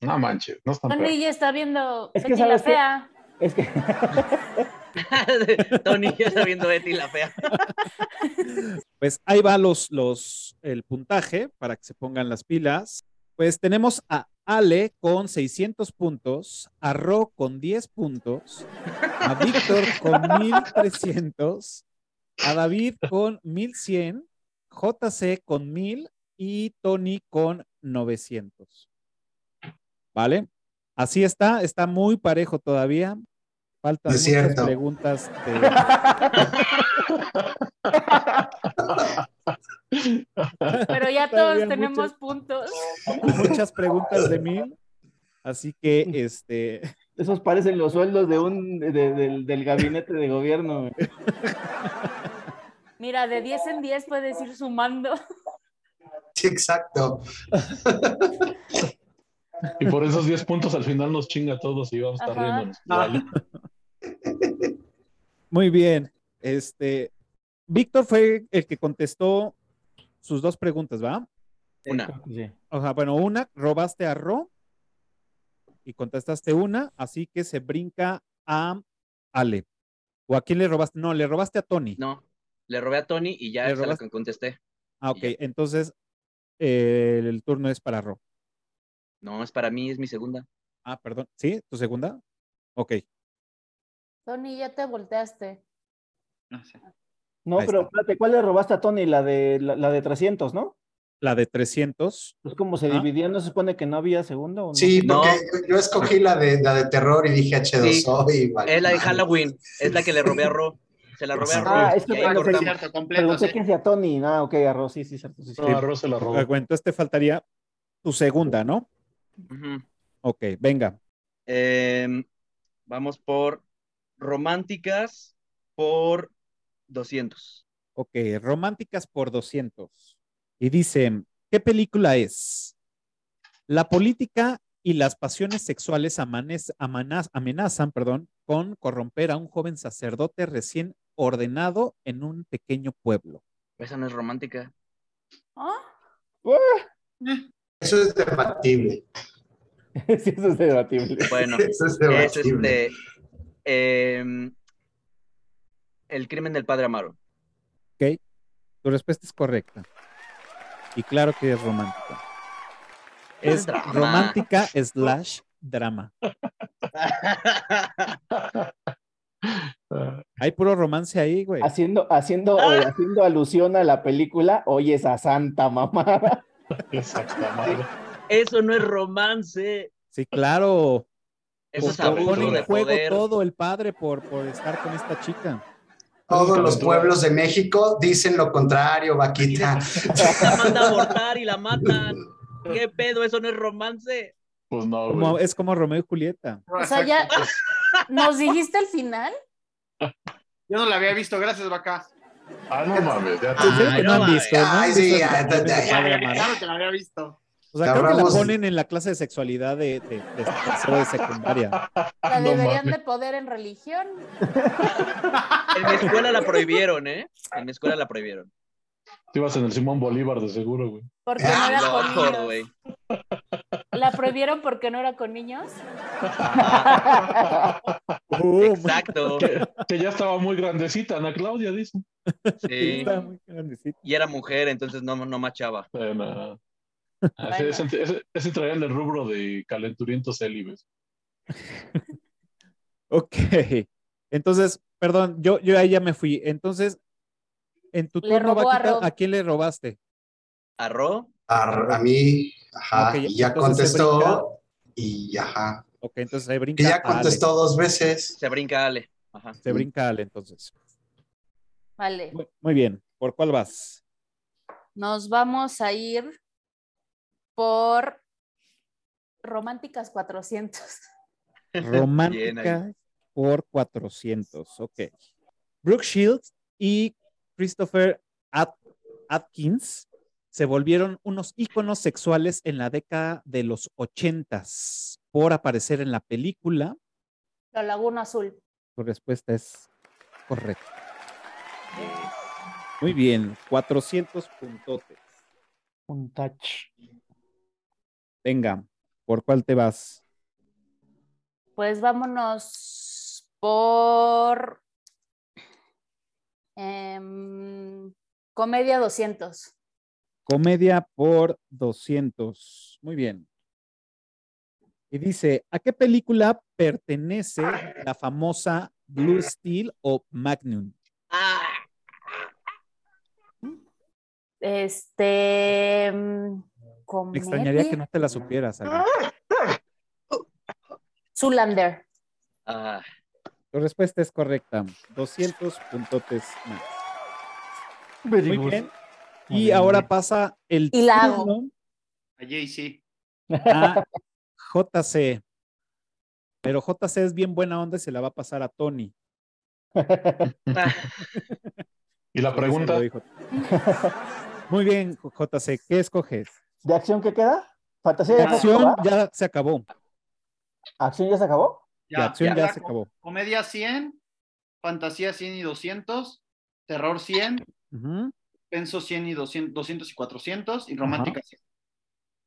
No manches, no están Tony ya está viendo Es que Betty la sabes que- fea. Es que Tony ya está viendo Betty la fea. Pues ahí va los, los, el puntaje para que se pongan las pilas. Pues tenemos a Ale con 600 puntos, a Ro con 10 puntos, a Víctor con 1300, a David con 1100, JC con 1000 y Tony con 900. ¿Vale? Así está, está muy parejo todavía. Faltan Es muchas cierto. preguntas de, Pero ya Todavía todos tenemos muchas. puntos. muchas preguntas de mil. Así que, este, esos parecen los sueldos de un de- del, del gabinete de gobierno. Mira, de 10 en 10 puedes ir sumando. Sí, exacto. Y por esos 10 puntos al final nos chinga a todos y vamos a estar Ajá. riéndonos. Vale. muy bien. Este, Víctor fue el que contestó sus dos preguntas, ¿va? Una. Sí. O sea, bueno, una, robaste a Ro y contestaste una, así que se brinca a Ale. ¿O a quién le robaste? No, le robaste a Tony. No, le robé a Tony y ya Le esa es la que contesté. Ah, ok. Entonces, eh, el turno es para Ro. No, es para mí, es mi segunda. Ah, perdón. ¿Sí? ¿Tu segunda? Ok. Tony, ya te volteaste. No sé. No, Ahí pero está. espérate, ¿cuál le robaste a Tony? La de, la, la de 300, ¿no? La de 300. Pues como se Ah. dividía, ¿no se supone que no había segunda o no? Sí, No. porque yo escogí la de, la de terror y dije H2O y vale. Es la de Halloween, es la que le robé a Ro. Se la robé a Ro. Ah, es que cortamos. cierto, completo. Pregunté sí. que hacia Tony. Ah, ok, arroz, sí, sí, cierto. Sí, sí. No, Arroz se la robó. Ah, entonces te faltaría tu segunda, ¿no? Ok, venga. Em, vamos por románticas por 200. Ok, románticas por 200. Y dice, ¿qué película es? La política y las pasiones sexuales amanez- amanaz- amenazan perdón, con corromper a un joven sacerdote recién ordenado en un pequeño pueblo. Esa no es romántica. ¿Ah? Eso es debatible. sí, eso es debatible. Bueno, Eso es es debatible. este. el crimen del padre Amaro. ¿Ok? Tu respuesta es correcta. Y claro que es romántica. Es drama. romántica slash drama. Ah, Hay puro romance ahí, güey. Haciendo, haciendo, eh, haciendo alusión a la película, oye esa santa mamada. Exacto, madre. Eso no es romance. Sí, claro. Eso es Porque abuso pone abuso en de juego poder. todo el padre por, por estar con esta chica. Todos los pueblos de México dicen lo contrario, Vaquita. La manda a abortar y la matan. ¿Qué pedo? Eso no es romance. Pues no, Como- güey. es como Romeo y Julieta. O sea, ya nos dijiste el final. Yo no la había visto, gracias, Vaca. Ah, no mames, ya te creo Ay, que no no han visto, ¿no? Ay, sí, ya, ya, ya, Ya. Claro que la había visto. O sea, creo que la ponen en la clase de sexualidad de, de, de tercero de secundaria. La deberían de poder en religión. En mi escuela la prohibieron, ¿eh? En mi escuela la prohibieron. Tú ibas en el Simón Bolívar de seguro, güey. Porque no Ah, era Lo con niños. güey. ¿La prohibieron porque no era con niños? Exacto. Que, que ya estaba muy grandecita, Ana Claudia, dice. Sí. Está muy grandecito. Y era mujer, entonces no, no machaba. Eh, no. Ah, Bueno. Ese, ese, ese traía el rubro de calenturientos célibes. Ok. Entonces, perdón, yo, yo ahí ya me fui. Entonces, en tu Le turno, a Vaquita, Rob. ¿a quién le robaste? ¿Arro? A, a mí, ajá, y ya contestó y ajá. Ok, entonces se brinca. Que ya a Ale. contestó dos veces. Se brinca Ale. Ajá. Se brinca Ale, entonces. Vale. Muy, muy bien. ¿Por cuál vas? Nos vamos a ir por Románticas 400. Romántica por 400. Ok. Brooke Shields y Christopher At- Atkins se volvieron unos íconos sexuales en la década de los 80s por aparecer en la película. La Laguna Azul. Tu respuesta es correcta. Muy bien, 400 puntotes. Un touch. Venga, ¿por cuál te vas? Pues vámonos por em, Comedia 200. Comedia por 200. Muy bien. Y dice, ¿a qué película pertenece la famosa Blue Steel o Magnum? Ah, Este. mm, Me extrañaría que comedia. no te la supieras. Ale. Zoolander. ah, Tu respuesta es correcta. 200 puntotes más. Very Muy good. bien. Muy Y bien, ahora bien. pasa el Y la hago. turno A a JC. Pero JC es bien buena onda y se la va a pasar a Tony. Y la pregunta. Muy bien, JC. ¿Qué escoges? ¿De acción qué queda? ¿Fantasía se Acción ya se acabó. ¿Acción ya se acabó? La acción ya se acabó. Comedia 100, fantasía 100 y 200, terror 100, Ujú, penso 100 y 200, 200 y 400 y romántica 100.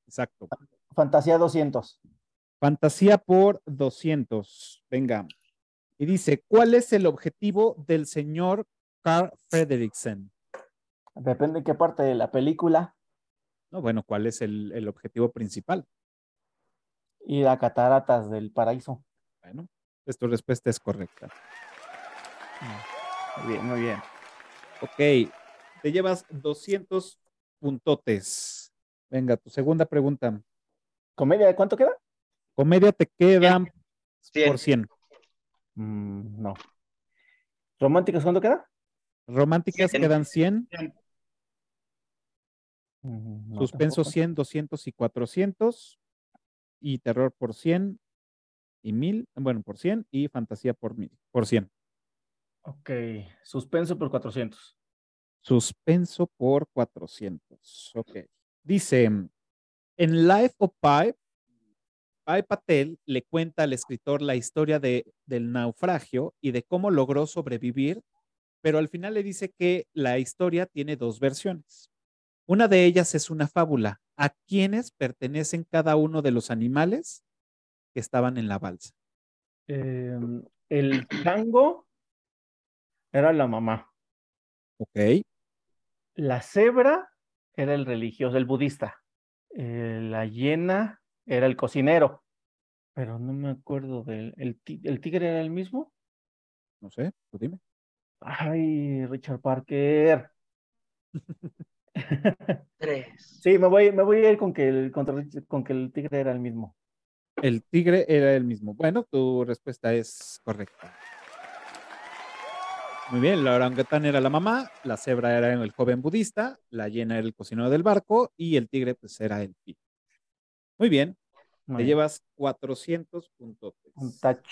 Exacto. Fantasía 200. Fantasía por 200. Venga. Y dice, ¿cuál es el objetivo del señor Carl Fredricksen? Depende en qué parte de la película. No, bueno, ¿cuál es el, el objetivo principal? Ir a Cataratas del Paraíso. Bueno, pues tu respuesta es correcta. Muy bien, muy bien. Ok, te llevas 200 puntotes. Venga, tu segunda pregunta. ¿Comedia de cuánto queda? Comedia te quedan Cien. por 100. Mm, no. ¿Románticas cuánto queda? Románticas Cien. quedan 100. Mm, no, Suspenso tampoco. 100, 200 y 400. Y terror por 100 y 1000. Bueno, por 100 y fantasía por 1000. Por 100. Ok. Suspenso por 400. Suspenso por 400. Ok. Dice, en Life of Pi, Pi Patel le cuenta al escritor la historia de, del naufragio y de cómo logró sobrevivir, pero al final le dice que la historia tiene dos versiones. Una de ellas es una fábula. ¿A quiénes pertenecen cada uno de los animales que estaban en la balsa? Eh, el tango era la mamá. Ok. La cebra era el religioso, el budista. Eh, la hiena era el cocinero. Pero no me acuerdo del. ¿El, ti- el tigre era el mismo? No sé, tú dime. Ay, Richard Parker. Tres. Sí, me voy, me voy a ir con que el, con que el tigre era el mismo. El tigre era el mismo. Bueno, tu respuesta es correcta. Muy bien, la orangután era la mamá, la cebra era el joven budista, la hiena era el cocinero del barco y el tigre pues era el tigre. Muy bien, Muy te bien. llevas 400 puntos. Un touch.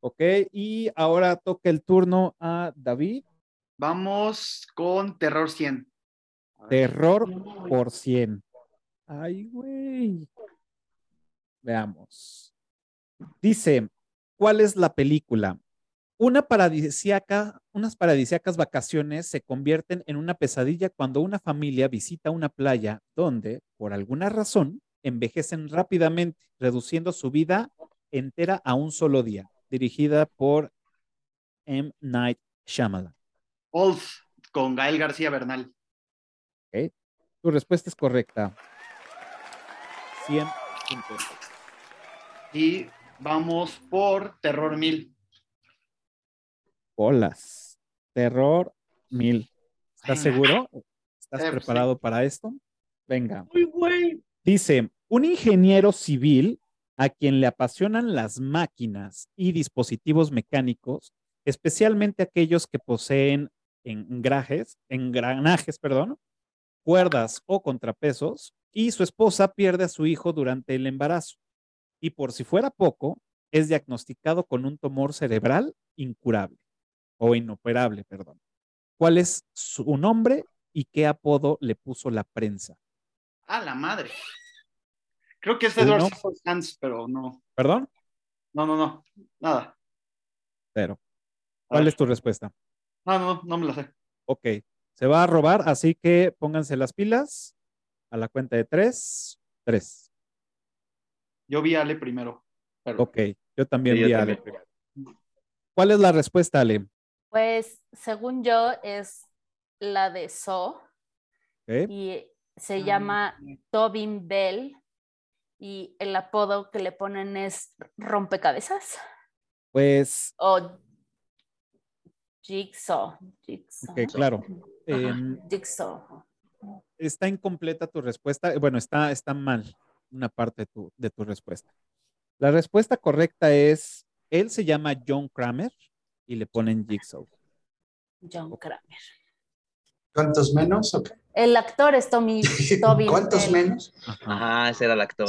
Ok, y ahora toca el turno a David. Vamos con terror 100. Terror por 100. Ay, güey. Veamos. Dice, ¿cuál es la película? Una paradisiaca, unas paradisiacas vacaciones se convierten en una pesadilla cuando una familia visita una playa donde, por alguna razón, envejecen rápidamente, reduciendo su vida entera a un solo día. Dirigida por M. Night Shyamalan. Wolf con Gael García Bernal. ¿ok? Tu respuesta es correcta. 100 puntos. Y vamos por Terror 1000. Bolas. Terror mil. ¿Estás Venga. seguro? ¿Estás Eh, preparado para esto? Venga. Uy, güey. Dice, un ingeniero civil a quien le apasionan las máquinas y dispositivos mecánicos, especialmente aquellos que poseen engrajes, engranajes, perdón, cuerdas o contrapesos, y su esposa pierde a su hijo durante el embarazo. Y por si fuera poco, es diagnosticado con un tumor cerebral incurable o inoperable, perdón. ¿Cuál es su nombre y qué apodo le puso la prensa? A la madre. Creo que es Uno. Edward Scissorhands, pero no. ¿Perdón? No, no, no. Nada. Cero. A ¿Cuál es tu respuesta? No, no, no me lo sé. Ok, se va a robar, así que pónganse las pilas a la cuenta de tres, tres. Yo vi a Ale primero. Pero Ok, yo también Sí, yo vi a Ale también. primero. ¿Cuál es la respuesta, Ale? Pues según yo es la de So y se Ah, llama Tobin Bell y el apodo que le ponen es rompecabezas Pues, o Jigsaw. Jigsaw. ok, claro. Em, Jigsaw. está incompleta tu respuesta. Bueno, está, está mal una parte de tu, de tu respuesta. La respuesta correcta es, él se llama John Kramer y le ponen Jigsaw. John Kramer. ¿Cuántos menos? Ok. El actor es Tommy Tobin ¿Cuántos Bell. menos? Ajá. Ajá, ese era el actor.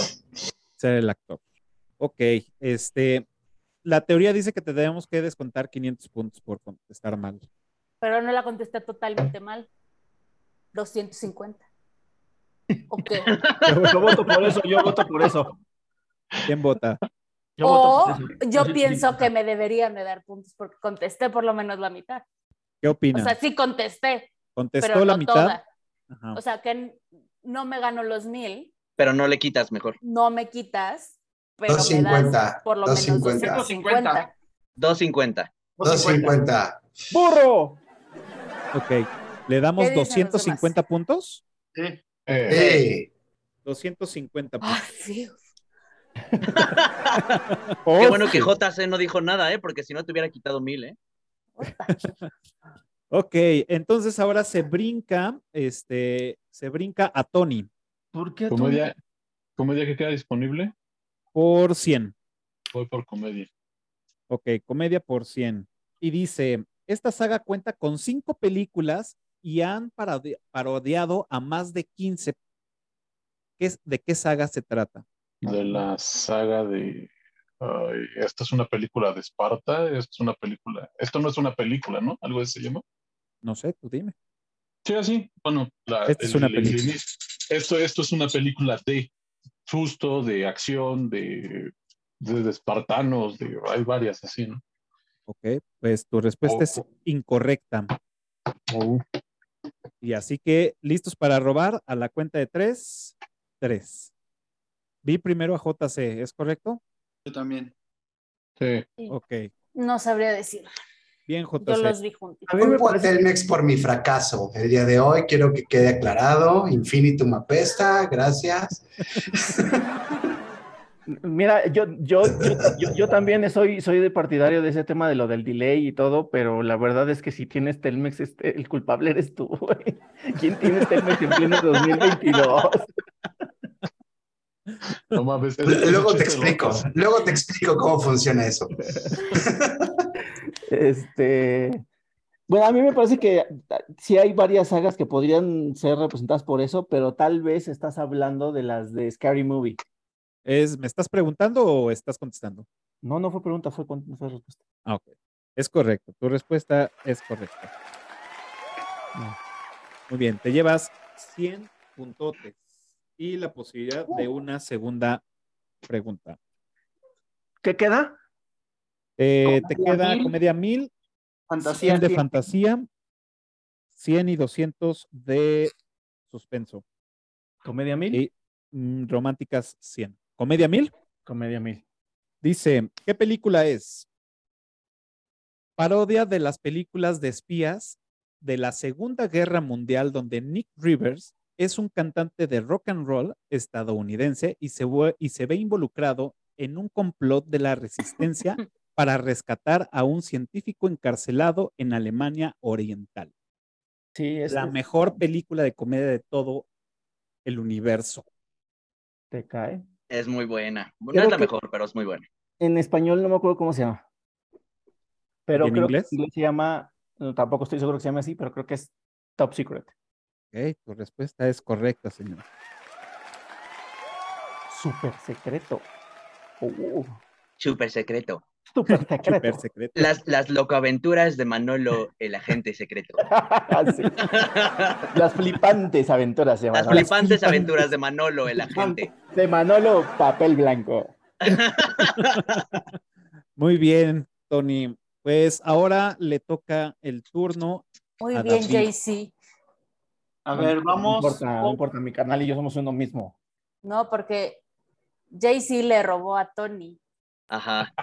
ser el actor. Ok, este, la teoría dice que te debemos que descontar 500 puntos por contestar mal. Pero no la contesté totalmente mal. 250. Ok. Yo voto por eso, yo voto por eso. ¿Quién vota? Yo voto o por eso. yo Sí, pienso sí. que me deberían de dar puntos porque contesté por lo menos la mitad. ¿Qué O opina? sea, sí contesté, ¿Contestó pero la no mitad? Ajá. O sea, que no me gano los mil, Pero no le quitas mejor. no me quitas, pero me 250, das por lo menos 250. 250. 250. 250. ¡Burro! Ok, ¿le damos ¿Qué dicen los 250 puntos? sí. Eh, Sí. 250 puntos. Ah, sí. Qué bueno que JC no dijo nada, ¿eh? Porque si no te hubiera quitado mil, ¿eh? Ok, entonces ahora se brinca, este, se brinca a Tony ¿Por qué tú? comedia, comedia que queda disponible, por 100. voy por comedia. Ok, comedia por 100. Y dice, esta saga cuenta con cinco películas y han parodi- parodiado a más de 15. ¿Qué es- ¿De qué saga se trata? De la saga de. ay, esta es una película de Esparta, esto es una película. Esto no es una película, ¿no? Algo así se llama. No sé, tú dime. Sí, así. Bueno, la- Esta es una película. inicio- esto, esto es una película de susto, de acción, de, de, de espartanos, de, hay varias así, ¿no? Ok, pues tu respuesta es incorrecta. Oh, Y así que, listos para robar a la cuenta de tres, tres. Vi primero a JC, ¿es correcto? Yo también. sí. Ok, No sabría decir. bien Yo los JC. vi juntos. A mí me parece- Telmex por mi fracaso. El día de hoy quiero que quede aclarado. Infinitum apesta, gracias. Mira, yo, yo, yo, yo, yo también soy, soy de partidario de ese tema de lo del delay y todo, pero la verdad es que si tienes Telmex, este, el culpable eres tú, güey. ¿Quién tiene Telmex en pleno 2022? No mames, Luego te explico, loco. luego te explico cómo funciona eso. Este, bueno, a mí me parece que ah, sí hay varias sagas que podrían ser representadas por eso, pero tal vez estás hablando de las de Scary Movie. Es, ¿Me estás preguntando o estás contestando? No, no fue pregunta, fue, fue respuesta. Ah, ok. Es correcto. Tu respuesta es correcta. Muy bien, te llevas 100 puntotes y la posibilidad de una segunda pregunta. ¿Qué queda? Eh, te queda mil. comedia 1000, Fantasía. 100 de cien. fantasía, 100 y 200 de suspenso. Comedia mil. Y mm, románticas 100. Comedia 1000 Comedia mil. dice, ¿qué película es? Parodia de las películas de espías de la Segunda Guerra Mundial donde Nick Rivers es un cantante de rock and roll estadounidense y se, vue- y se ve involucrado en un complot de la resistencia para rescatar a un científico encarcelado en Alemania Oriental. Sí, es La mejor película de comedia de todo el universo. te cae. Es muy buena. No Creo es la que- mejor, pero es muy buena. En español no me acuerdo cómo se llama. Pero ¿Y en creo inglés? que en inglés se llama, no, tampoco estoy seguro que se llame así, pero creo que es Top Secret. Ok, tu respuesta es correcta, señor. Súper secreto. Uh, Súper secreto. súper secreto. Super secreto. Las, las locoaventuras de Manolo, el agente secreto. Sí. Las flipantes aventuras de Las Manolo. flipantes aventuras de Manolo, el agente. De Manolo, papel blanco. Muy bien, Tony. Pues ahora le toca el turno. Muy A bien. JC. A ver, No vamos. importa, no importa, mi canal y yo somos uno mismo. No, porque JC le robó a Tony. Ajá.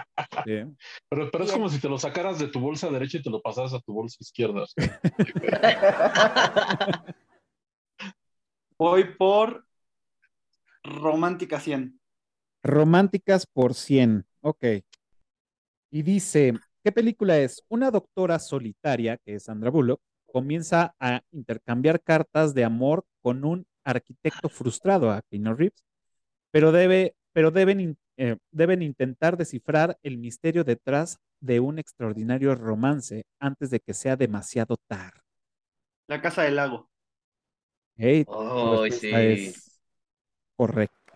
Sí. Pero, pero es Bien. como si te lo sacaras de tu bolsa derecha y te lo pasaras a tu bolsa izquierda. Voy por Romántica 100. Románticas por 100. Ok. Y dice, ¿qué película es? Una doctora solitaria, que es Sandra Bullock, comienza a intercambiar cartas de amor con un arquitecto frustrado, a Keanu Reeves, pero, debe, pero deben, eh, deben intentar descifrar el misterio detrás de un extraordinario romance antes de que sea demasiado tarde. La Casa del Lago. Hey, Oh, sí. es correcta.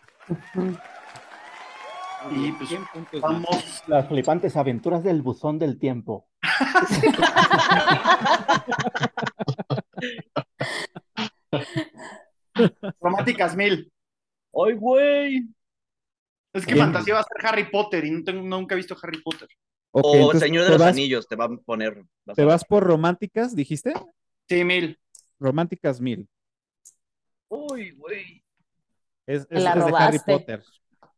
Y pues 100 puntos más. vamos. Las flipantes aventuras del buzón del tiempo. Románticas 1000. ¡Ay, güey! Es que Bien. fantasía va a ser Harry Potter y no tengo- nunca he visto Harry Potter. O entonces, Señor de ¿te los vas, Anillos, te va a poner. vas ¿Te a- vas por románticas, dijiste? Sí, 1000. Románticas mil. Uy, güey. Es, Me es- la es de Harry robaste. Potter.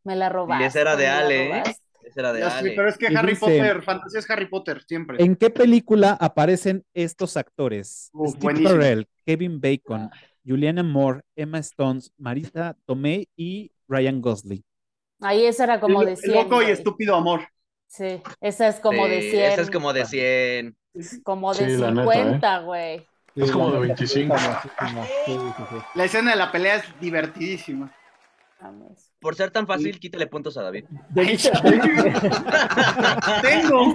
Me la robaste. esa era de Ale, ¿eh? Ese era de Ale. pero es que Y Harry dice- Potter, fantasía es Harry Potter, siempre. ¿En qué película aparecen estos actores? Steve buenísimo. Carell, Kevin Bacon, Juliana Moore, Emma Stones, Marisa Tomei y Ryan Gosling. Ahí esa era como El- de el 100. loco y estúpido amor. Sí, esa es como de Sí, 100. Esa es como de 100. Como de Sí, la neta, 50, güey. Es como de la- 25. famosísima. Sí, sí, sí. La escena de la pelea es divertidísima. Por ser tan fácil, quítale puntos a David. Debiste- Tengo.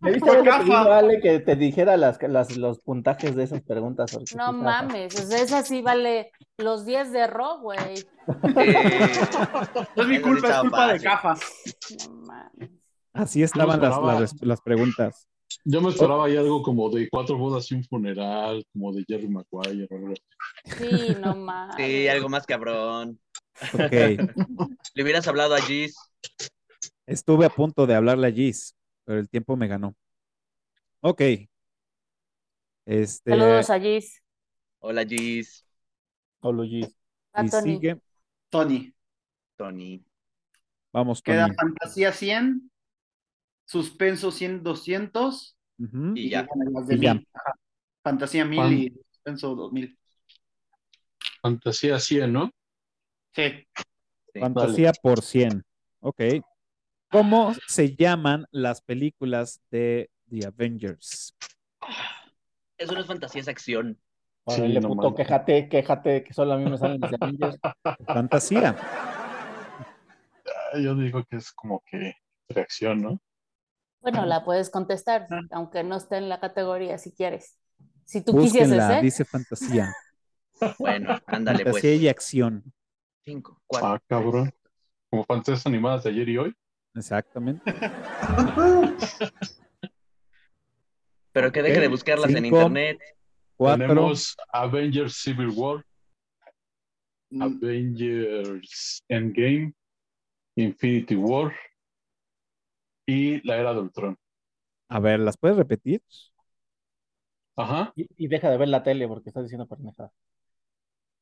debiste Por haberle gafa. pedido a Ale que te dijera las, las- los puntajes de esas preguntas. No mames, o sea, esa sí vale los 10 de Ro, güey. Eh, No es mi culpa, es culpa de. Cafa. No mames. Así estaban las, las preguntas. Yo me esperaba ahí algo como de cuatro bodas y un funeral, como de Jerry Maguire. Sí, no mames. sí, algo más cabrón. Ok. Le hubieras hablado a Gis. Estuve a punto de hablarle a Gis, pero el tiempo me ganó. Ok. Este, Saludos a Gis, Hola, Gis. Solo Gis. a y Tony. sigue. Tony. Tony. Vamos, Queda Tony. fantasía 100. Suspenso 100, 200. Ujú. Y ya. las de Y ya. 1000. Ajá. Fantasía 1000 Fan- y suspenso 2000. Fantasía 100, ¿no? Sí. Sí. Fantasía por 100. Ok. ¿Cómo se llaman las películas de The Avengers? Eso no es fantasía, es acción. Sí, Órale, no puto, quéjate, quéjate, que solo a mí me salen los Avengers. Fantasía. Yo digo que es como que reacción, ¿no? Bueno, la puedes contestar, aunque no esté en la categoría si quieres. Si tú quisieses, Búsquenla, ¿eh? dice fantasía. Bueno, ándale, pues. Fantasía y acción. Cinco, cuatro. Ah, cabrón. Como fantasías animadas de ayer y hoy. Exactamente. Pero que deje de buscarlas en internet. Cuatro. Tenemos Avengers Civil War, Mm, Avengers Endgame, Infinity War y la era de Ultron. A ver, ¿las puedes repetir? Ajá. Y, y deja de ver la tele porque estás diciendo pendejada.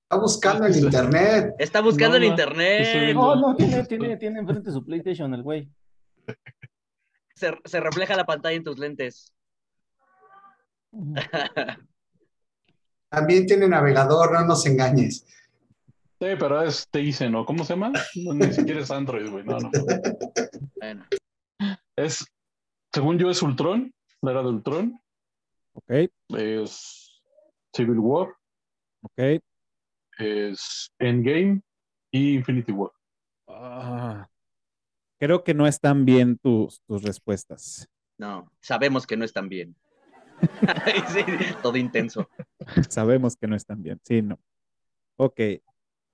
Está buscando en internet. Está buscando No, en no, internet. No, no, tiene, tiene, tiene enfrente su PlayStation el güey. Se, se refleja la pantalla en tus lentes. También tiene navegador, no nos engañes. Sí, pero es Teisen, ¿no? ¿Cómo se llama? No, ni siquiera es Android, güey. No, no. Bueno, Es, según yo, es Ultron, la era de Ultron. Ok, Es Civil War, ok. es Endgame y Infinity War. Ah, creo que no están bien tus, tus respuestas. no, sabemos que no están bien. Sí, todo intenso. Sabemos que no están bien. Sí, no. Ok.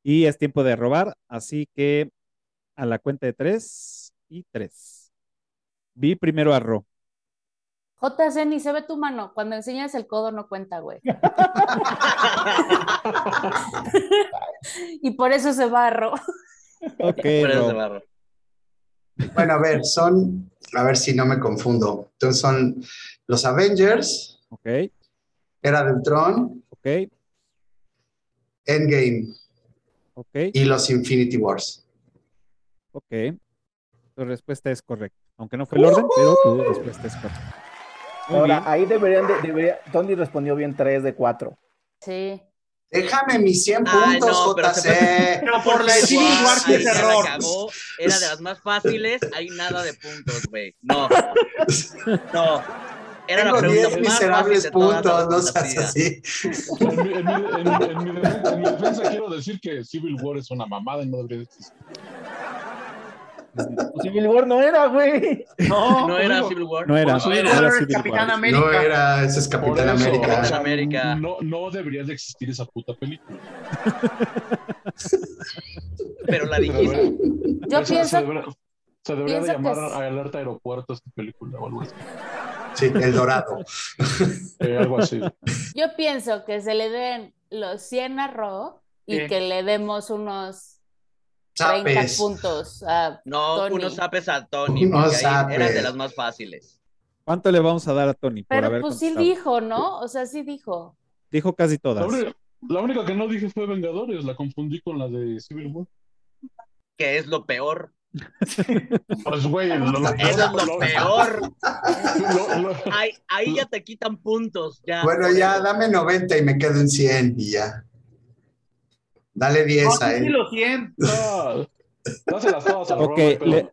Y es tiempo de robar, así que a la cuenta de tres y tres. Vi primero a Ro. JC, ni se ve tu mano. Cuando enseñas el codo no cuenta, güey. y por eso se barro. Ok, Por eso se barro. Bueno, a ver, son, a ver si no me confundo. Entonces son los Avengers, Ok, Era de Ultron, ok, Endgame ok, y los Infinity Wars. ok. Tu respuesta es correcta. Aunque no fue el orden, pero tu respuesta es correcta. Ahora, bien. ahí deberían de, debería, Tony respondió bien 3 de 4. Sí. Déjame mis 100 Ay, puntos, no, pero se JC. Pero por la de Civil War sí Ahí es ya la error. cagó, Era de las más fáciles. Hay nada de puntos, güey. No. No. Era Tengo la 10 pregunta más fácil miserables puntos, no seas así. En mi, en mi- en- en mi defensa, en mi defensa quiero decir que Civil War es una mamada y no debería de existir. Civil War no era, güey. No, No era digo, Civil War. No era, No era. Era Capitán War. América. No era, ese es Capitán eso, América. o sea, América. No, no debería de existir esa puta película. Pero la dijiste. Yo o sea, se pienso, debería, se debería de pienso llamar es- a alerta aeropuerto esta película o algo así. Sí, El Dorado. Eh, algo así. yo pienso que se le den los 100 a Ro y que le demos unos 30 Zapes. puntos a No, Tony. unos zapes a Tony. Unos Porque ahí eran zapes. de las más fáciles. ¿Cuánto le vamos a dar a Tony por Pero haber pues sí contestado? dijo, ¿no? O sea, sí dijo. Dijo casi La todas. única, la única que no dije fue Vengadores, la confundí con la de Civil War. Que es lo peor. Pues, güey, lo, lo- Eso es lo lo- peor. lo- lo- Ahí, ahí ya te quitan puntos. Ya, Bueno, ya, dame 90 y me quedo en 100 y ya. Dale 10 No, a sí, sí, él. los 100. no, dáselas todas a Ok, Robert, pero- le-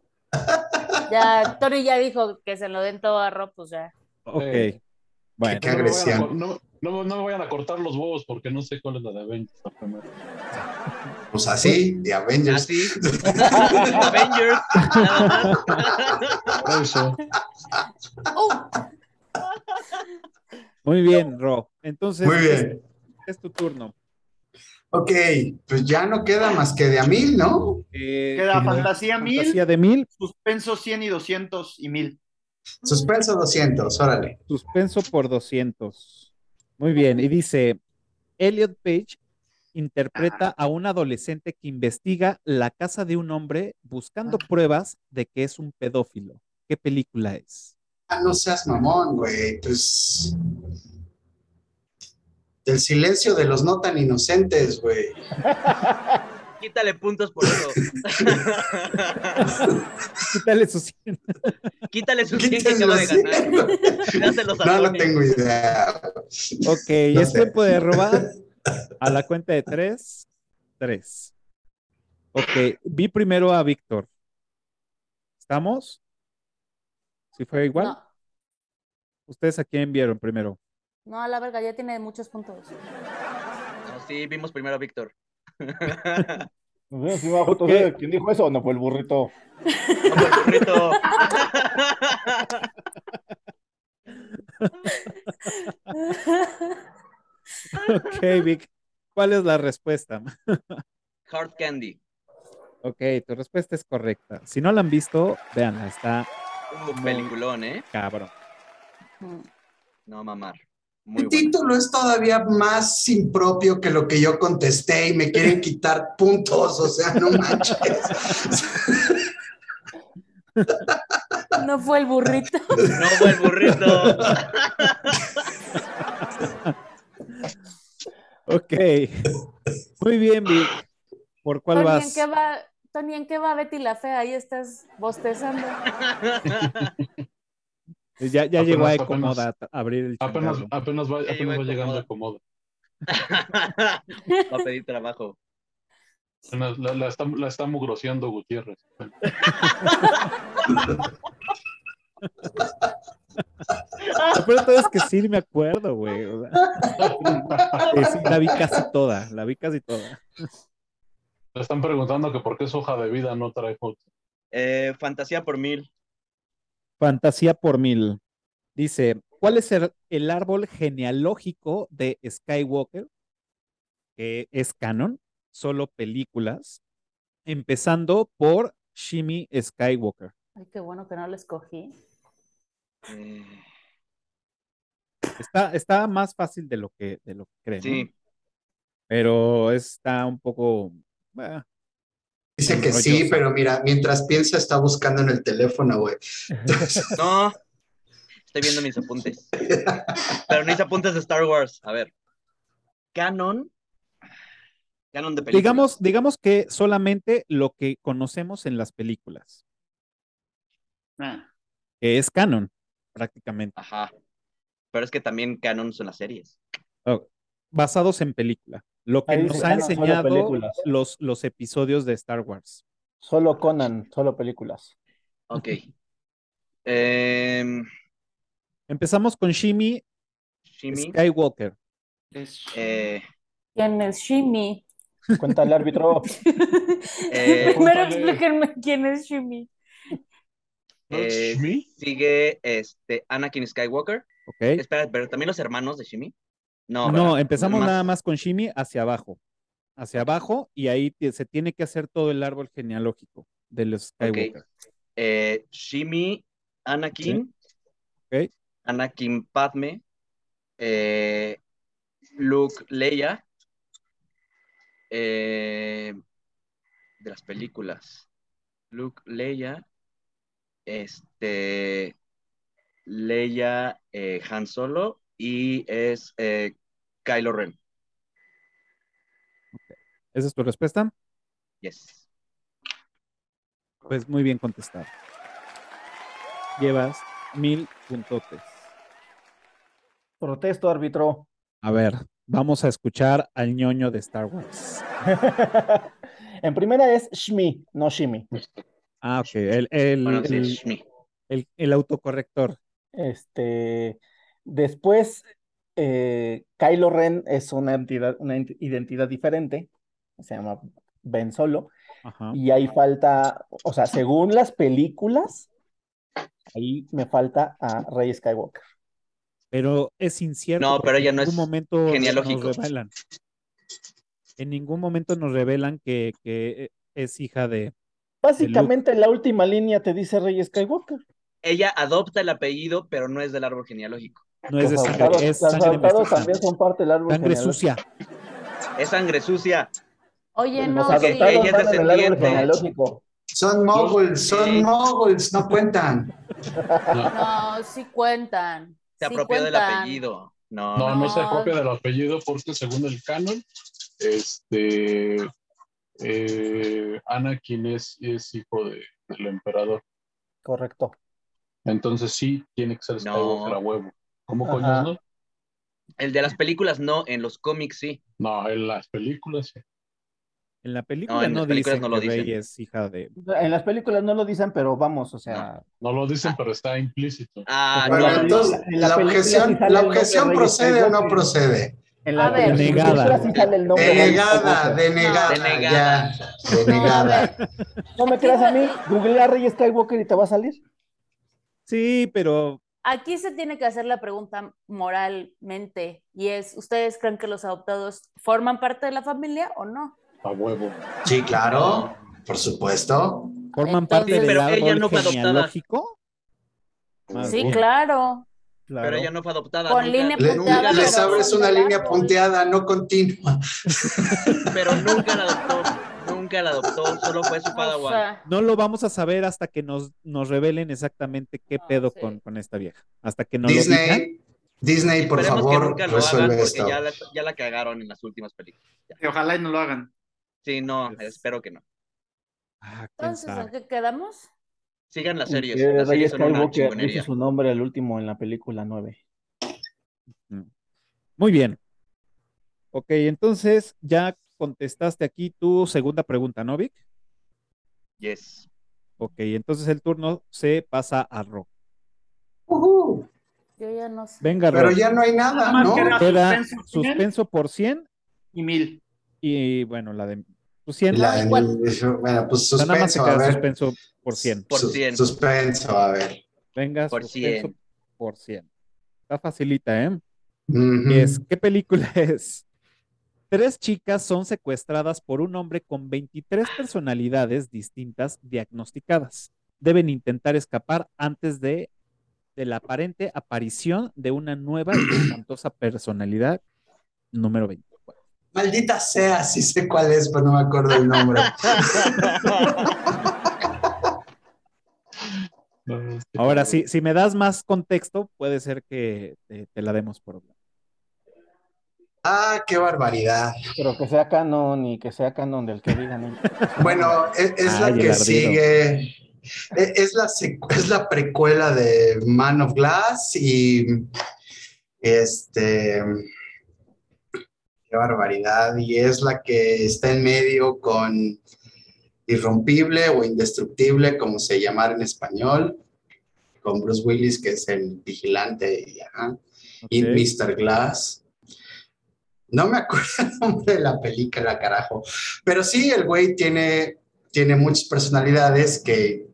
Ya, Tony ya dijo que se lo den todo a Ro, pues ya. Ok. Eh. Bueno, Qué no me vayan a agresión. No, no- no me vayan a cortar los huevos porque no sé cuál es la de Avengers. Pues así, de Avengers. Así. Avengers. Por eso. ¡Oh! muy bien, Ro. Entonces, Muy es, bien. es tu turno. Ok, pues ya no queda más que de a mil, ¿no? Eh, Queda ¿tiene fantasía 1000, fantasía de mil, suspenso 100 y 200 y 1000. Suspenso 200, órale. suspenso por 200. Muy bien. Y dice, Elliot Page interpreta a un adolescente que investiga la casa de un hombre buscando pruebas de que es un pedófilo. ¿Qué película es? Ah, no seas mamón, güey. Pues. Del silencio de los no tan inocentes, güey. Quítale puntos por eso. Quítale sus 100. Quítale sus 100 que acaba de los ganar. 100. Dáselos a No, no tengo idea. Ok, No es sé. tiempo de robar a la cuenta de tres. Tres. Ok, vi primero a Víctor. ¿Estamos? ¿Sí fue igual? No, ¿Ustedes a quién vieron primero? No, a la verga, ya tiene muchos puntos. No, sí, vimos primero a Víctor. ¿Quién dijo eso? No fue el burrito. Como el burrito. Ok, Vic. ¿Cuál es la respuesta? Hard Candy. Ok, tu respuesta es correcta. Si no la han visto, véanla, está Un peliculón, ¿eh? cabrón. Mm. No mamar. Muy El bueno. título es todavía más impropio que lo que yo contesté y me quieren quitar puntos, o sea, no manches. No fue el burrito. No fue el burrito. Ok. Muy bien, Vic. ¿Por cuál Tony, ¿en vas? qué va, Tony, ¿en qué va Betty la Fea? Ahí estás bostezando. Ya, ya Apenas- llegó a Ecomoda a abrir el Apenas, changarro. apenas va, apenas va llegando a a Comoda. Va a pedir trabajo. Apenas La, la está, la está mugroseando Gutiérrez. Lo peor de todo es que sí me acuerdo, güey. o sea, que sí, la vi casi toda, la vi casi toda. Le están preguntando que por qué es hoja de vida no trae foto. Eh, fantasía por mil. Fantasía por mil. Dice, ¿cuál es el, el árbol genealógico de Skywalker? Que es canon, solo películas, empezando por Shimi Skywalker. Ay, qué bueno que no lo escogí. Eh, Está, está más fácil de lo que, de lo que creen, ¿no? sí. pero está un poco... Dice que sí, pero mira, mientras piensa está buscando en el teléfono, güey. No. Estoy viendo mis apuntes. Pero mis apuntes de Star Wars. A ver. Canon. Canon de películas. digamos, digamos que solamente lo que conocemos en las películas, Ah, que es canon, prácticamente, Ajá. Pero es que también canon son las series. Oh, basados en película. Lo que Ahí nos ha enseñado los, los episodios de Star Wars. Solo Conan, solo películas. Ok. Em, Empezamos con Shimi Shimi. Skywalker. es- eh, ¿Quién es Shimi? Cuenta el árbitro. eh, Primero explíquenme quién es Shimi. eh, ¿Shmi? sigue este Anakin Skywalker. ¿Ok? Espera, pero también los hermanos de Shimi. No, No, empezamos Más- nada más con Shimi hacia abajo. Hacia abajo y ahí se tiene que hacer todo el árbol genealógico de los Skywalker. eh, Shimi, Anakin. Anakin Padme, eh, Luke Leia, eh, de las películas. Luke Leia, este, Leia Han Solo y es Kylo Ren. ¿Esa es tu respuesta? Yes. Pues muy bien contestado. Llevas mil puntotes. Protesto, árbitro. A ver, vamos a escuchar al ñoño de Star Wars. en primera es Shmi, no Shimi. Ah, ok. El, el, Bueno, sí, el- Shmi. el- el autocorrector. Este, después, eh, Kylo Ren es una entidad, una ent- identidad diferente, se llama Ben Solo, Ajá. y ahí falta, o sea, según las películas, ahí me falta a Rey Skywalker. Pero es incierto. No, pero ella no en ningún es momento genealógico. nos revelan. En ningún momento nos revelan que, que es hija de. Básicamente, en la última línea te dice Rey Skywalker. Ella adopta el apellido, pero no es del árbol genealógico. No es de sangre, es los sangre también son parte del árbol Sangre genealógico. sucia. Es sangre sucia. Oye, no, sí. ella es descendiente. Son moguls, son moguls, no cuentan. No, sí cuentan. Se sí apropió del apellido. No, No, no. no se No. copia del apellido porque según el canon, este eh, Anakin es, es hijo de- del emperador. Correcto. Entonces sí tiene que ser No. Skywalker a huevo. ¿Cómo coño no? El de las películas no, en los cómics sí. No, en las películas sí. En la película No, en no, las películas dicen no lo que Rey dicen. es hija de. En las películas no lo dicen, pero vamos, o sea, No lo dicen, pero está implícito. Ah, Bueno, no. entonces, en la la película objeción, la objeción procede o no procede. en A la ver. en las Denegada. películas sí sale el nombre Denegada, denegada, Denegada. ya, No, a denegada. ver, No me creas a mí, googlea Rey Skywalker y te va a salir. Sí, pero aquí se tiene que hacer la pregunta moralmente y es, ¿ustedes creen que los adoptados forman parte de la familia o no? A huevo. Sí, claro, por supuesto. forman Entonces- parte del Pero ella árbol no fue adoptada. genealógico. Más Sí, bien. claro. Claro. Pero ella no fue adoptada. Con nunca, línea Le- punteada, les abres una línea punteada, no continua. pero nunca la adoptó. Nunca nunca la adoptó, solo fue su O padawan. sea, No lo vamos a saber hasta que nos, nos revelen exactamente qué Ah, pedo sí. con, con esta vieja. Hasta que nos lo digan. Disney, Disney, por Esperemos que favor, nunca lo hagan resuelve porque esto. ya la, ya la cagaron en las últimas películas. Ya. Y ojalá y no lo hagan. Sí, no, Pues- espero que no. Ah, entonces, ¿en sabe. qué quedamos? Sigan las series. Que Las Rey series son una Skywalker dice su nombre al último en la película 9. Muy bien. Ok, entonces ya contestaste aquí tu segunda pregunta, ¿no, Vic? Yes. Ok, entonces el turno se pasa a Ro. Ujú. Yo ya no sé. Venga, Pero Ro. ya no hay nada, Más ¿no? que era Queda suspenso, cien suspenso por 100 y mil. y bueno, la de pues, 100. La- igual. bueno, pues O sea, nada más se suspenso, a queda ver. suspenso por 100. Por Sus- 100. Suspenso, a ver. Venga, Por suspenso 100. por 100. Está facilita, ¿eh? Ujú. Y es, ¿qué película es? Tres chicas son secuestradas por un hombre con 23 personalidades distintas diagnosticadas. Deben intentar escapar antes de, de la aparente aparición de una nueva y espantosa personalidad número 24. Maldita sea, sí sé cuál es, pero no me acuerdo el nombre. Ahora, sí, si me das más contexto, puede ser que te, te la demos por. Ah, qué barbaridad. Pero que sea canon y que sea canon del que digan. Bueno, es, es la Ay, que ardido. sigue. e- Es la, es la precuela de Man of Glass y este. Qué barbaridad. Y es la que está en medio con Irrompible o Indestructible, como se llamara en español, con Bruce Willis, que es el vigilante, y, ajá, y Ok. Mr. Glass. No me acuerdo el nombre de la película, carajo. Pero sí, el güey tiene, tiene muchas personalidades que,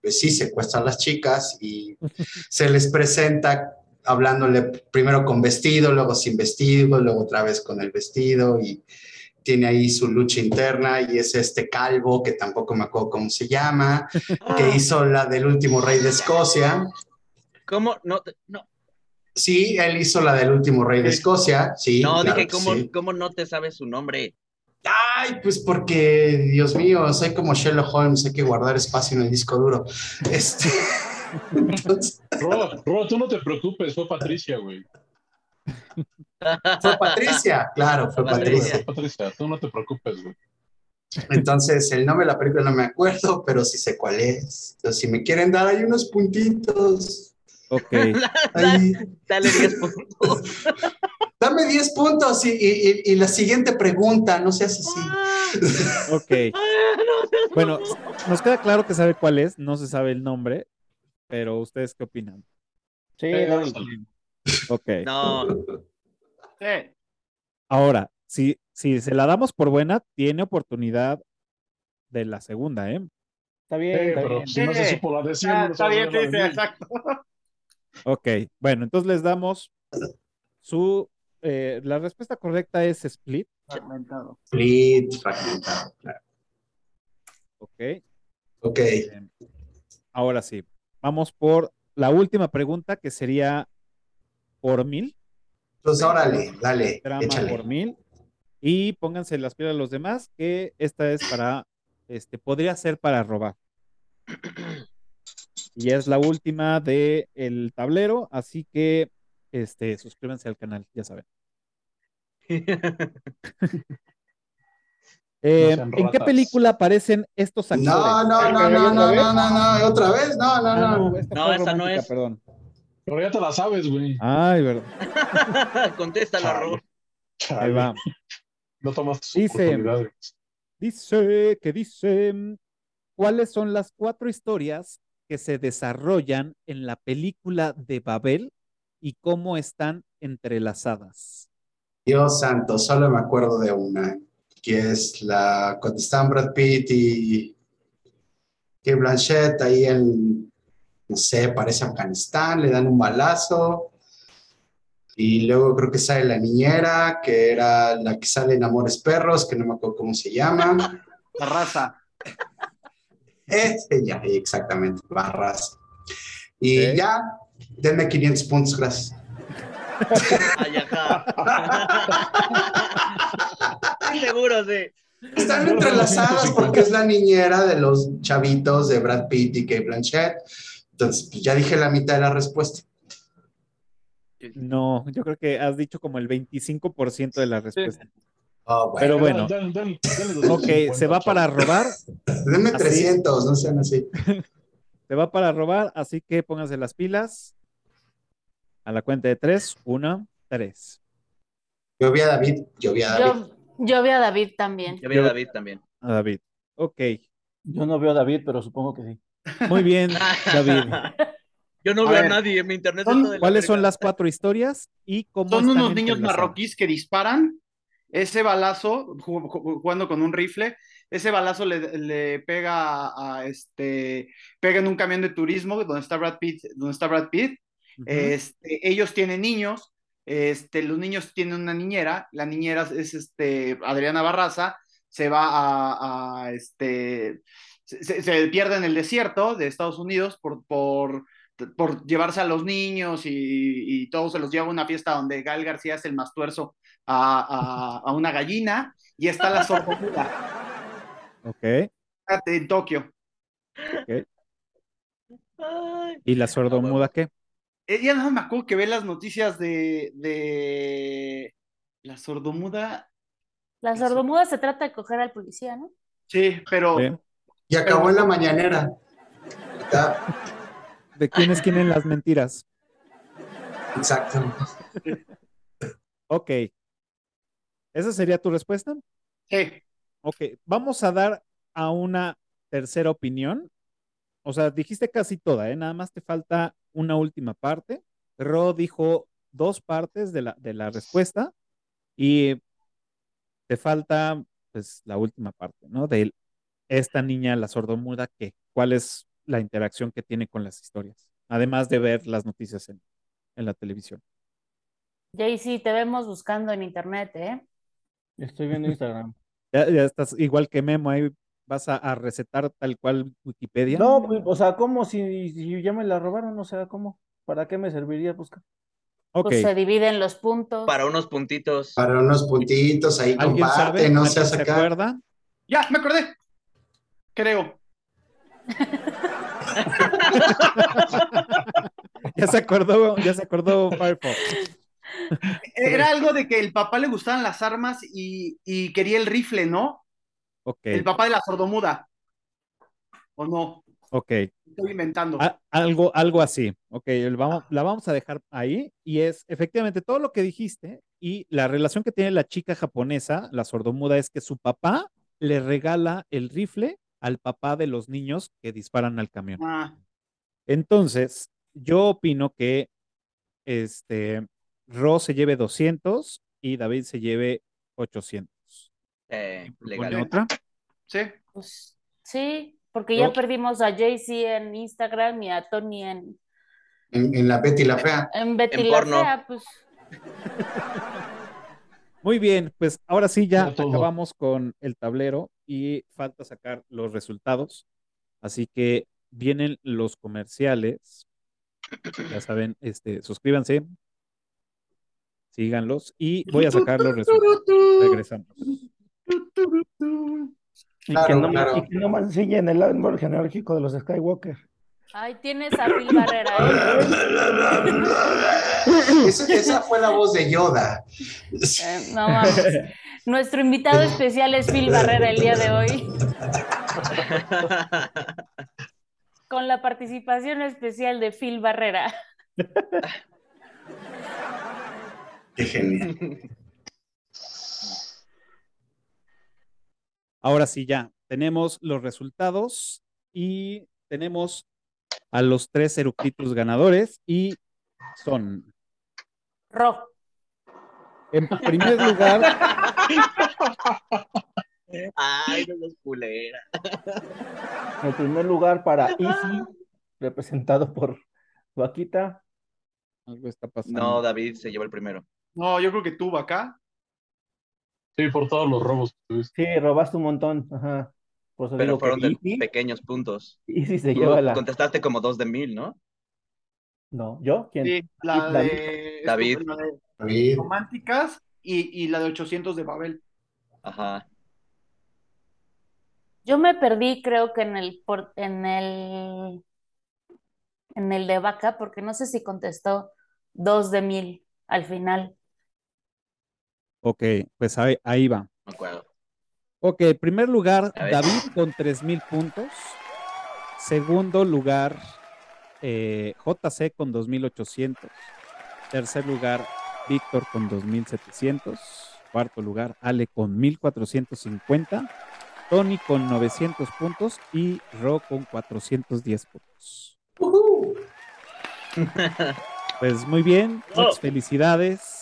pues sí, secuestran a las chicas y se les presenta hablándole primero con vestido, luego sin vestido, luego otra vez con el vestido y tiene ahí su lucha interna y es este calvo que tampoco me acuerdo cómo se llama, que hizo la del último rey de Escocia. ¿Cómo? No, no, Sí, él hizo la del último rey de Escocia, sí. no claro dije, ¿cómo, sí. ¿cómo no te sabes su nombre? Ay, pues porque, Dios mío, soy como Sherlock Holmes, hay que guardar espacio en el disco duro. Este, entonces, Ro, Ro, tú no te preocupes, fue Patricia, güey. fue Patricia, claro, fue Patricia. Patricia. Patricia, tú no te preocupes, güey. Entonces, el nombre de la película no me acuerdo, pero sí sé cuál es. Entonces, si me quieren dar ahí unos puntitos, Ok. ahí, Dale 10 puntos. dame 10 puntos y, y- y- y la siguiente pregunta, no seas así. Ok. Bueno, nos queda claro que sabe cuál es, no se sabe el nombre, pero ¿ustedes qué opinan? Sí, no, Ok. No, Sí. Ahora, si, si se la damos por buena, tiene oportunidad de la segunda, ¿eh? está bien, está pero bien. si no se Sí. supo la de 100, Ah, no está bien, sí, sí, mil. exacto. Ok, bueno, entonces les damos su... eh, la respuesta correcta es split, Fragmentado. Split, fragmentado, claro. ok. Ok, Bien. Ahora sí, vamos por la última pregunta que sería por mil, pues órale, dale, drama échale. por mil, y pónganse las pilas los demás, que esta es para, este, podría ser para robar. Y es la última de el tablero, así que este, suscríbanse al canal, ya saben. Eh, sean ¿En qué película aparecen estos actores? No, no, no, no, no, no, no, no, otra vez, no, no, Ah, no. no, esta No, esa no es. Perdón. Pero ya te la sabes, güey. Ay, verdad. Contéstalo, Ro. Ahí va. No tomas Dice- oportunidades. Dice que dice, ¿cuáles son las cuatro historias que se desarrollan en la película de Babel y cómo están entrelazadas? Dios santo, solo me acuerdo de una, que es la cuando están Brad Pitt y que Blanchett ahí en, no sé, parece Afganistán, le dan un balazo. Y luego creo que sale la niñera, que era la que sale en Amores Perros, que no me acuerdo cómo se llama. La raza. Ese ya, exactamente, Barras. Y ya, denme 500 puntos, gracias. Ay, ajá. Seguro, sí. Está están entrelazadas 150. porque es la niñera de los chavitos de Brad Pitt y Kate Blanchett. Entonces, pues, ya dije la mitad de la respuesta. No, yo creo que has dicho como el 25% de la respuesta. Oh, bueno. Pero bueno, Dale, dale, dale, dale ok, 250, se va para robar, denme así. 300, no sean así. se va para robar, así que pónganse las pilas. A la cuenta de tres, una, tres. Yo vi a David, yo vi a David. Yo, yo vi a David también. Yo vi a David también. A David. Ok, Yo no veo a David, pero supongo que sí. muy bien, David. Yo no A veo ver. a nadie en mi internet. Son- la ¿Cuáles son las cuatro historias y cómo Son están unos niños marroquíes que disparan. Ese balazo, ju- ju- jugando con un rifle, ese balazo le, le pega a, a este, pega en un camión de turismo donde está Brad Pitt, donde está Brad Pitt. Este, ellos tienen niños, este, los niños tienen una niñera, la niñera es este, Adriana Barraza, se va a, a, este, se, pierde en el desierto de Estados Unidos por, por, por llevarse a los niños y, y todo se los lleva a una fiesta donde Gal García es el más tuerzo a, a, a una gallina y está la sordomuda Ok, en Tokio. ¿y la sordomuda qué? Eh, ya no me acuerdo que ve las noticias de, de la sordomuda. La sordomuda se trata de coger al policía, ¿no? Sí, pero. Y acabó en la mañanera. ¿De quiénes quieren las mentiras? Exacto. Ok. ¿Esa sería tu respuesta? sí, Ok, vamos a dar a una tercera opinión. O sea, dijiste casi toda, ¿eh? Nada más te falta una última parte. Ro dijo dos partes de la, de la respuesta y te falta, pues, la última parte, ¿no? De esta niña, la sordomuda, ¿qué? ¿Cuál es la interacción que tiene con las historias? Además de ver las noticias en, en la televisión. Jaycee, te vemos buscando en internet, ¿eh? Estoy viendo Instagram. Ya, ya estás igual que Memo, ahí vas a, a recetar tal cual Wikipedia. No, pues, o sea, ¿cómo? Si, si ya me la robaron, o sea, ¿cómo? ¿Para qué me serviría buscar? Ok. Pues se dividen los puntos. Para unos puntitos. Para unos puntitos ahí comparte, no ¿Alguien seas se acá. acuerda? ya, me acordé. Creo. Ya se acordó, ya se acordó Firefox. Era algo de que el papá le gustaban las armas y, y quería el rifle, ¿no? Ok, El papá de la sordomuda. ¿O no? ok. Estoy inventando. A- algo, algo así. Ok, vamos, la vamos a dejar ahí. Y es efectivamente todo lo que dijiste y la relación que tiene la chica japonesa, la sordomuda, es que su papá le regala el rifle al papá de los niños que disparan al camión. Ah, Entonces, yo opino que este Ro se lleve 200 y David se lleve 800. Eh, ¿Propone legal. otra? sí. Pues sí, porque ya perdimos a Jaycee en Instagram y a Tony en, En, en la Betty la Fea. en Betty En la porno. Fea, pues Muy bien, pues ahora sí ya acabamos con el tablero y falta sacar los resultados. Así que vienen los comerciales. Ya saben, este, suscríbanse, síganlos y voy a sacar los resultados. Regresamos. Y Claro, que no, claro. y que no me enseñen el árbol genealógico de los Skywalker. ahí tienes a Phil Barrera, ¿eh? Esa, esa fue la voz de Yoda. Eh, no mames. Nuestro invitado especial es Phil Barrera el día de hoy, con la participación especial de Phil Barrera. Qué genial. Ahora sí, ya tenemos los resultados y tenemos a los tres eructitos ganadores y son, Ro. en primer lugar, Ay, no culera. En primer lugar para Easy, representado por Vaquita. algo está pasando. No, David se llevó el primero. No, yo creo que tú, acá. Sí, por todos los robos que tuviste. Sí, robaste un montón. Ajá. Por eso Pero digo fueron que de Easy, pequeños puntos. Easy se lleva la. contestaste como dos de mil, ¿no? No, ¿yo? ¿Quién? Sí, la David. de, David. la de David. románticas y, y la de 800 de Babel. Ajá. Yo me perdí, creo que en el, por- en el, en el de vaca, porque no sé si contestó dos de mil al final. Ok, pues ahí, ahí va. Me acuerdo. Ok, primer lugar. David con 3.000 puntos. Segundo lugar, eh, JC con 2.800. Tercer lugar, Víctor con 2.700. Cuarto lugar, Ale con 1.450. Tony con 900 puntos y Ro con 410 puntos. Ujú. Pues muy bien, muchas Oh. felicidades.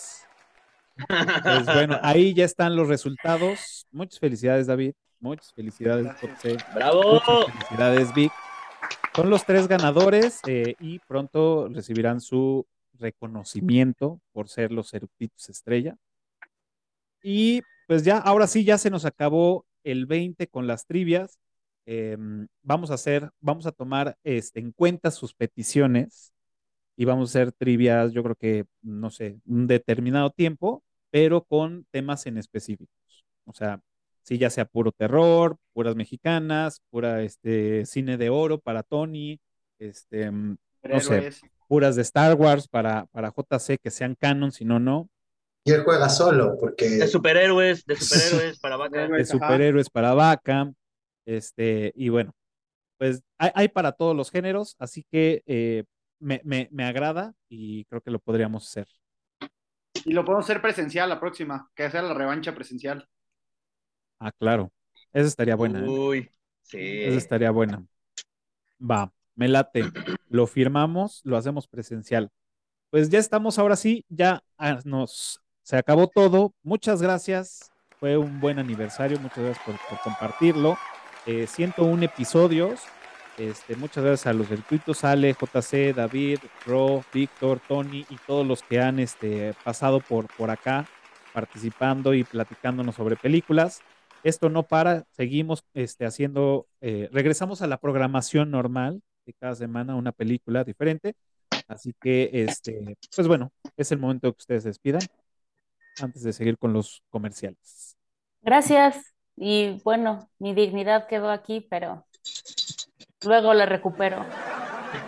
Pues bueno, ahí ya están los resultados. Muchas felicidades, David. Muchas felicidades, José. ¡Bravo! Muchas felicidades, Vic. Son los tres ganadores eh, y pronto recibirán su reconocimiento por ser los eructitos estrella. Y pues ya, ahora sí, ya se nos acabó el 20 con las trivias. Eh, vamos a hacer, vamos a tomar este, en cuenta sus peticiones y vamos a hacer trivias, yo creo que, no sé, un determinado tiempo, pero con temas en específicos. O sea, sí, ya sea puro terror, puras mexicanas, pura este, cine de oro para Tony, este, mm, no sé, puras de Star Wars para, para JC que sean canon, si no, no, Y él juega solo, porque De superhéroes, de superhéroes para vaca. de superhéroes para vaca, este, y bueno, pues hay, hay para todos los géneros, así que eh, me, me, me agrada y creo que lo podríamos hacer. Y lo podemos hacer presencial la próxima, que sea la revancha presencial. Ah, claro, esa estaría buena, ¿eh? Uy, sí. Esa estaría buena. Va, me late. Lo firmamos, lo hacemos presencial. Pues ya estamos ahora sí, ya ah, nos se acabó todo. Muchas gracias. Fue un buen aniversario. Muchas gracias por, por compartirlo. Eh, 101 episodios. Este, muchas gracias a los del Tuito, Ale, JC, David, Ro, Víctor, Tony y todos los que han este, pasado por, por acá participando y platicándonos sobre películas. Esto no para, seguimos este, haciendo, eh, regresamos a la programación normal de cada semana, una película diferente. Así que, este, pues bueno, es el momento que ustedes despidan antes de seguir con los comerciales. Gracias. Y bueno, mi dignidad quedó aquí, pero luego la recupero.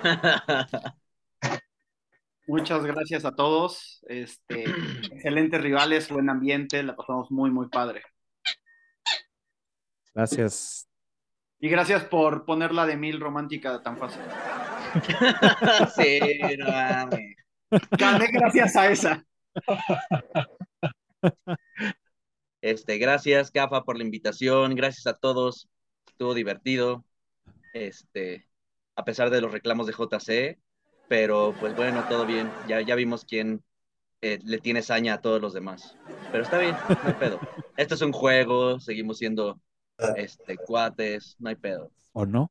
Muchas gracias a todos. Este, excelentes rivales, buen ambiente, la pasamos muy, muy padre. Gracias. Y gracias por ponerla de mil romántica tan fácil. sí, no. Gané gracias a esa. Este, gracias, Cafa, por la invitación. Gracias a todos. Estuvo divertido. Este, a pesar de los reclamos de JC, pero pues bueno, todo bien. Ya, ya vimos quién eh, le tiene saña a todos los demás. Pero está bien, no hay pedo. Esto es un juego, seguimos siendo este, cuates, no hay pedo. ¿O no?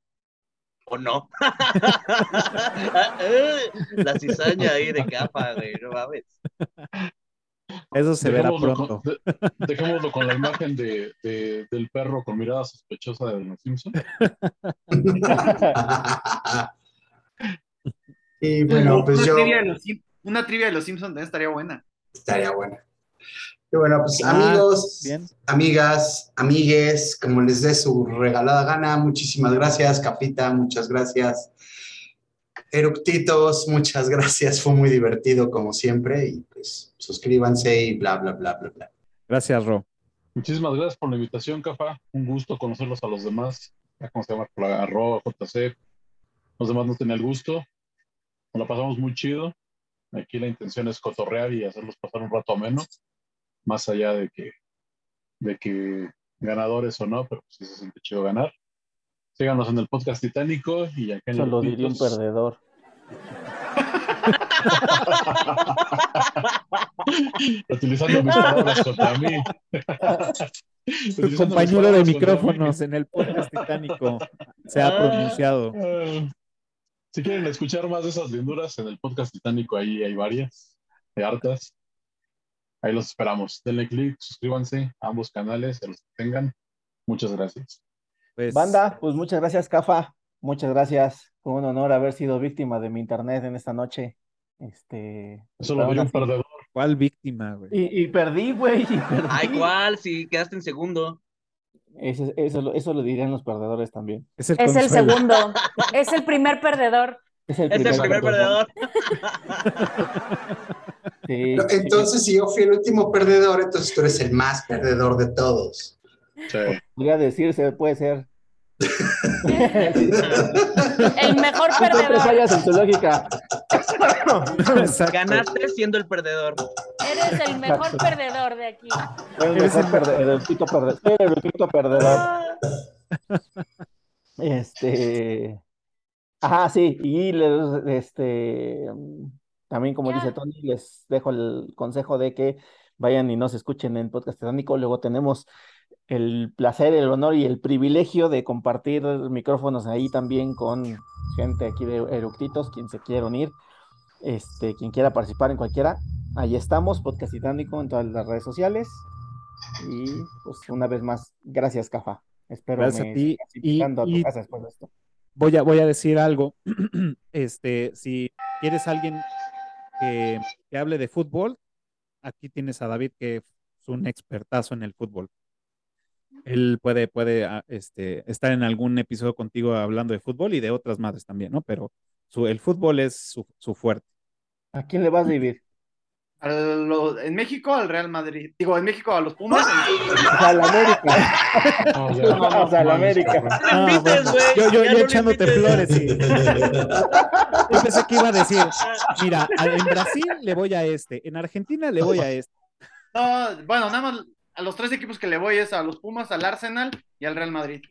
¿O no? la cizaña ahí de capa, güey, no mames. Eso se verá pronto. con, de- dejémoslo con la imagen de, de- del perro con mirada sospechosa de los Simpson. y bueno, pues una, yo trivia de los, una trivia de los Simpsons también estaría buena. estaría buena. Y bueno, pues Ah, amigos, bien. amigas, amigues, como les dé su regalada gana, muchísimas gracias, Capita, muchas gracias. Eructitos, muchas gracias, fue muy divertido como siempre y pues suscríbanse y bla, bla, bla, bla, bla. Gracias, Ro. Muchísimas gracias por la invitación, Cafa. Un gusto conocerlos a los demás. Ya como se llama, por la Arroba, JC. Los demás no tenían el gusto. Nos la pasamos muy chido. Aquí la intención es cotorrear y hacerlos pasar un rato ameno. Más allá de que, de que ganadores o no, pero pues sí se siente chido ganar. Síganos en el podcast titánico y acá en Eso los lo diría un perdedor. Utilizando mis palabras contra mí. Tu compañero de micrófonos en el podcast titánico se ha Ah, pronunciado. ah. si quieren escuchar más de esas linduras, en el podcast titánico ahí hay varias, hay hartas. Ahí los esperamos. Denle click, suscríbanse a ambos canales, a los que tengan. Muchas gracias. Pues, Banda, pues muchas gracias, Cafa. Muchas gracias. Fue un honor haber sido víctima de mi internet en esta noche. Este, Eso lo diría un perdedor. ¿cuál víctima, güey? Y, y perdí, güey. y perdí. Ay, ¿cuál? Si quedaste en segundo. Eso, eso, lo- eso lo dirían los perdedores también. Es el, Es el consuelo. segundo. Es el primer perdedor. Es el Es el primer perdedor. Sí, No, sí. Entonces, si yo fui el último perdedor, entonces tú eres el más perdedor de todos. Sí. Podría decirse, puede ser. El mejor perdedor. fallas en tu lógica. Exacto. Ganaste siendo el perdedor. Eres el mejor perdedor de aquí. Eres mejor el- perde- el erudito perde- soy el erudito perdedor. Este. Ajá, sí, y les, este, también como dice Tony, les dejo el consejo de que vayan y nos escuchen en Podcast Tetánico. Luego tenemos el placer, el honor y el privilegio de compartir micrófonos ahí también con gente aquí de Eructitos, quien se quiera unir, este, quien quiera participar en cualquiera. Ahí estamos, Podcast Titánico en todas las redes sociales. Y pues una vez más, gracias, Cafa. Espero Gracias a me ti. Y- a tu y- casa después de esto. voy a, voy a decir algo. Este, si quieres alguien que, que hable de fútbol, aquí tienes a David, que es un expertazo en el fútbol. Él puede, puede ah, este, estar en algún episodio contigo hablando de fútbol y de otras madres también, ¿no? Pero su, el fútbol es su, su fuerte. ¿A quién le vas a vivir? A lo- en México al Real Madrid. Digo, en México a los Pumas. La América. No, ya, No, o sea, la América. Ah, bueno, yo, yo, yo echándote flores y yo pensé que iba a decir, mira, en Brasil le voy a este, en Argentina le voy a este. No, bueno, nada más a los tres equipos que le voy es a los Pumas, al Arsenal y al Real Madrid.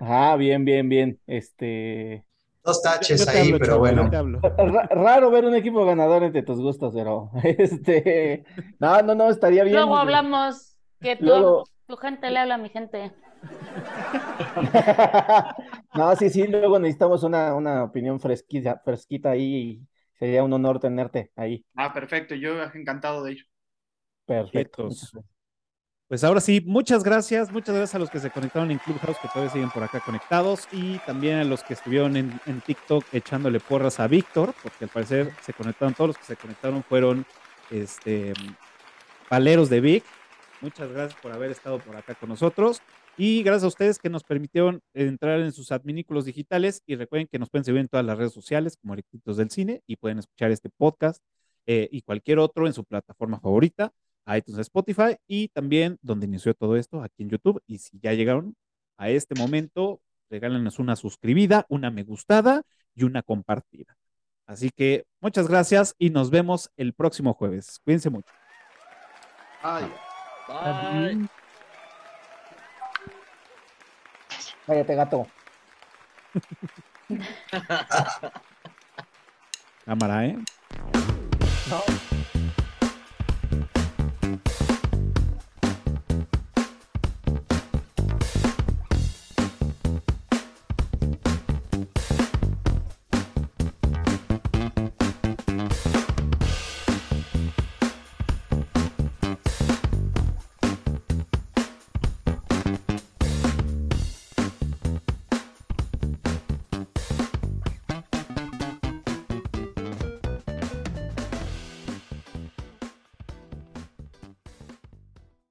Ah, bien, bien, bien. Este. Dos taches ahí, hablo, pero bueno. raro ver un equipo ganador entre tus gustos, pero este. No, no, no, estaría bien. Luego hablamos que tu, Luego- tu gente le habla a mi gente. No, sí, sí, luego necesitamos una, una opinión fresquita, fresquita ahí y sería un honor tenerte ahí. Ah, perfecto, yo encantado de ello. Perfecto. Vientos. Pues ahora sí, muchas gracias, muchas gracias a los que se conectaron en Clubhouse, que todavía siguen por acá conectados, y también a los que estuvieron en, TikTok echándole porras a Víctor, porque al parecer se conectaron, todos los que se conectaron fueron este paleros de Vic. Muchas gracias por haber estado por acá con nosotros. Y gracias a ustedes que nos permitieron entrar en sus adminículos digitales. Y recuerden que nos pueden seguir en todas las redes sociales como Erectitos del Cine y pueden escuchar este podcast eh, y cualquier otro en su plataforma favorita iTunes, Spotify y también donde inició todo esto, aquí en YouTube. Y si ya llegaron a este momento, regálenos una suscribida, una me gustada y una compartida. Así que muchas gracias y nos vemos el próximo jueves. Cuídense mucho. Ay. Bye. Cállate, gato. Cámara, ¿eh? No.